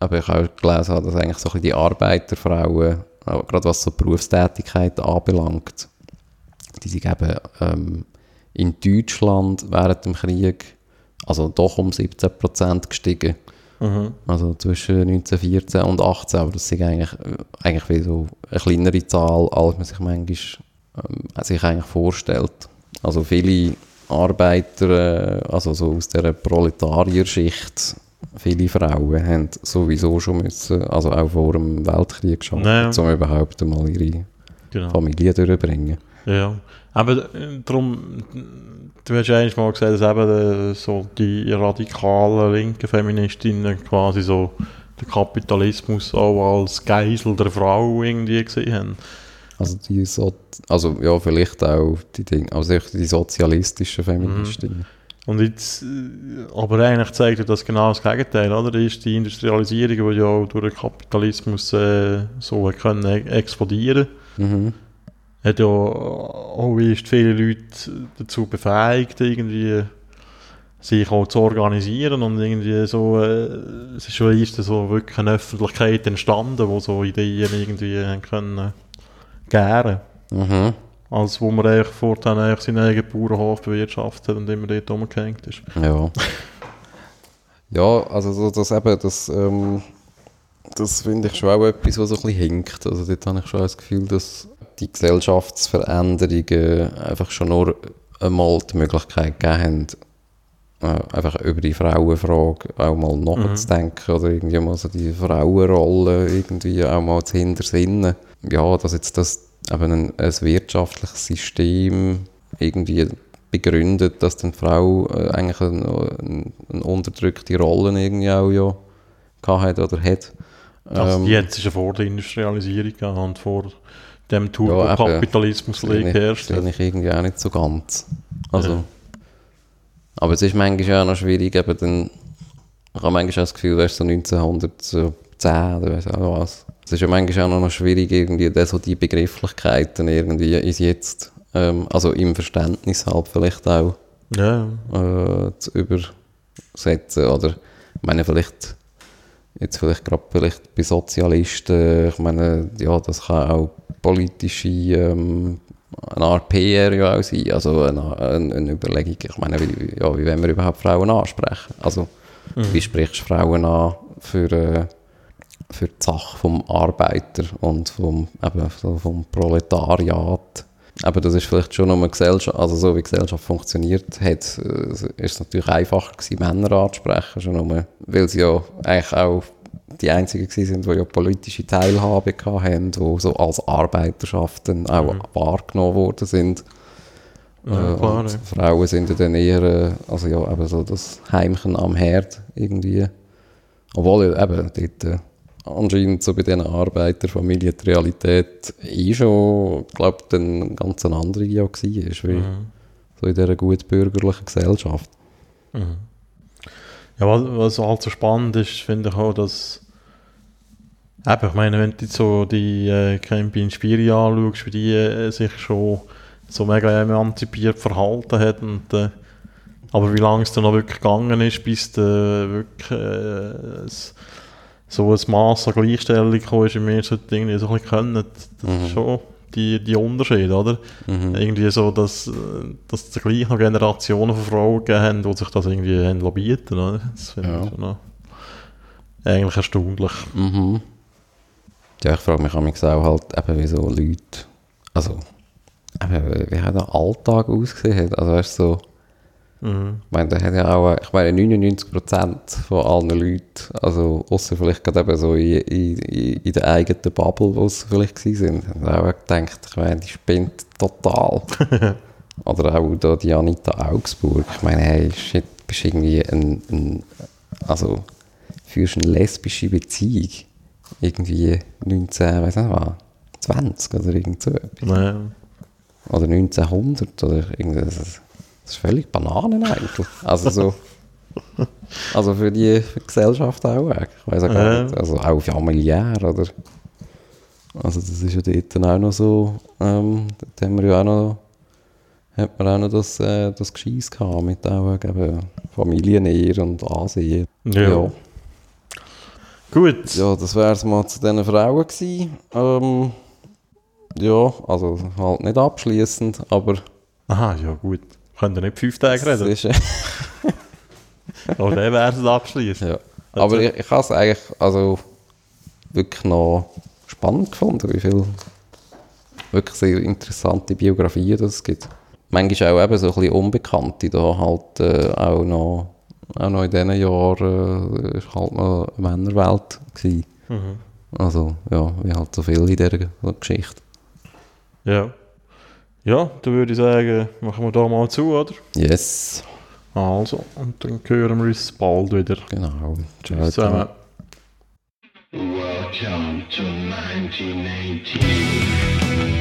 aber ich auch gelesen habe, dass eigentlich so ein bisschen die Arbeiterfrauen, auch gerade was so Berufstätigkeit anbelangt, die sind eben ähm, in Deutschland während dem Krieg also doch um 17% gestiegen. Mhm. Also zwischen 1914 und 18, aber das ist eigentlich, äh, eigentlich wie so eine kleinere Zahl, als man sich manchmal ähm, sich eigentlich vorstellt. Also viele Arbeiter, äh, also so aus der Proletarierschicht, viele Frauen haben sowieso schon müssen, also auch vor dem Weltkrieg schon, Ja. um überhaupt einmal ihre Genau. Familie durchzubringen. Ja, aber äh, darum, du hast ja eigentlich mal gesagt, dass eben äh, so die radikalen linken Feministinnen quasi so den Kapitalismus auch als Geisel der Frau irgendwie gesehen haben. Also die so, also ja, vielleicht auch die Dinge, also die sozialistischen Feministinnen. Und jetzt, äh, aber eigentlich zeigt das genau das Gegenteil, oder? Ist die Industrialisierung, die ja auch durch den Kapitalismus äh, so können e- explodieren Mhm. Hat ja auch erst viele Leute dazu befähigt, irgendwie sich auch zu organisieren und irgendwie so, äh, es ist schon erst so wirklich eine Öffentlichkeit entstanden, wo so Ideen irgendwie können gären. Mhm. Als wo man eigentlich fortan eigentlich seinen eigenen Bauernhof bewirtschaftet und immer dort rumgehängt ist. Ja. ja, also so, das eben, das, ähm, das finde ich schon auch etwas, was so ein bisschen hinkt. Also dort habe ich schon das Gefühl, dass die Gesellschaftsveränderungen einfach schon nur einmal die Möglichkeit gegeben haben, äh, einfach über die Frauenfrage auch mal nachzudenken oder irgendwie mal so die Frauenrolle irgendwie auch mal zu hintersinnen. Ja, dass jetzt das eben ein, ein wirtschaftliches System irgendwie begründet, dass die Frau äh, eigentlich eine, eine, unterdrückte Rolle irgendwie auch ja gehabt hat oder hat. Also die hat es ja vor der Industrialisierung gehabt und vor dem Ja, Turbokapitalismus ich, geherrscht sehe hat. ich irgendwie auch nicht so ganz. Also, Ja. Aber es ist manchmal auch noch schwierig, eben dann, ich habe manchmal auch das Gefühl, weißt, so 1910 oder weiss auch was. Es ist ja manchmal auch noch schwierig, irgendwie dann so die Begrifflichkeiten irgendwie ins Jetzt, ähm, also im Verständnis halt vielleicht auch Ja, äh, zu übersetzen. Oder ich meine, vielleicht jetzt vielleicht gerade vielleicht bei Sozialisten, ich meine, ja, das kann auch politische ähm, eine Art PR ja auch sein, also eine, eine, eine Überlegung, ich meine, wie, ja, wie wollen wir überhaupt Frauen ansprechen? Also, wie sprichst du Frauen an für, äh, für die Sache vom Arbeiter und vom, eben, so vom Proletariat? Aber das ist vielleicht schon um eine Gesellschaft, also so wie Gesellschaft funktioniert hat, äh, ist es natürlich einfacher gewesen, Männer anzusprechen, schon nur, weil sie ja eigentlich auch die einzigen sind, die ja politische Teilhabe hatten, die so als Arbeiterschaften auch wahrgenommen worden sind. Ja, Äh, klar, ja. Frauen sind ja dann eher, äh, also ja, eben so das Heimchen am Herd irgendwie. Obwohl ja eben dort äh, anscheinend so bei diesen Arbeiterfamilien die Realität eh schon, glaube ich, dann ganz andere ja war, wie Mhm. so in dieser gut bürgerlichen Gesellschaft. Ja, was, was halt so spannend ist, finde ich auch, dass eben, ich meine, wenn du so die äh, Campy Inspiri anschaust, wie die äh, sich schon so mega emanzipiert verhalten hat und äh, aber wie lange es dann noch wirklich gegangen ist, bis da wirklich äh, so ein Maß an Gleichstellung gekommen ist, wie wir es irgendwie so ein bisschen können, das ist schon die, die Unterschiede, oder? Mhm. Irgendwie so, dass, dass es gleich noch Generationen von Frauen gegeben haben, die sich das irgendwie haben bieten oder? Das finde Ja. ich schon noch eigentlich erstaunlich. Mhm. Ja, ich frage mich auch halt eben, wie so Leute, also, eben, wie hat der Alltag ausgesehen? Also, weißt du, so, Mhm. ich meine, da hat ja auch, ich meine, 99% von allen Leuten, also, außer vielleicht gerade eben so in, in, in der eigenen Bubble, wo sie vielleicht sind, haben auch gedacht, ich meine, die spinnt total. Oder auch da die Anita Augsburg. Ich meine, hey, shit, bist irgendwie ein, ein also, führst eine lesbische Beziehung. Irgendwie 19, weiß nicht was, 20 oder irgend so etwas. Naja. Oder 1900 oder irgendwas. Das ist völlig Bananen eigentlich. Also so. Also für die Gesellschaft auch. Ich weiß auch gar Ja. nicht. Also auch familiär oder. Also das ist ja dort dann auch noch so. Ähm, dort haben wir ja auch noch. Hat man auch noch das, äh, das Gescheiss gehabt mit auch eben Familiennähe und Ansehen. Ja. Ja. Gut. Ja, das wäre es mal zu diesen Frauen gewesen. Ähm, ja, also halt nicht abschließend, aber Aha, ja gut. Können wir nicht fünf Tage reden? ist, äh, Aber dann wäre es abschließen. ja. Aber ich, ich habe es eigentlich also wirklich noch spannend gefunden, wie viele wirklich sehr interessante Biografien das es gibt. Manchmal auch eben so ein bisschen Unbekannte, da halt äh, auch noch auch noch in diesen Jahren äh, ist halt noch eine Männerwelt gewesen. Mhm. Also, ja, wie halt so viel in dieser Geschichte. Ja. Ja, dann würde ich sagen, machen wir da mal zu, oder? Yes, Also, und dann hören wir uns bald wieder. genau. Tschüss zusammen. Welcome to 1918.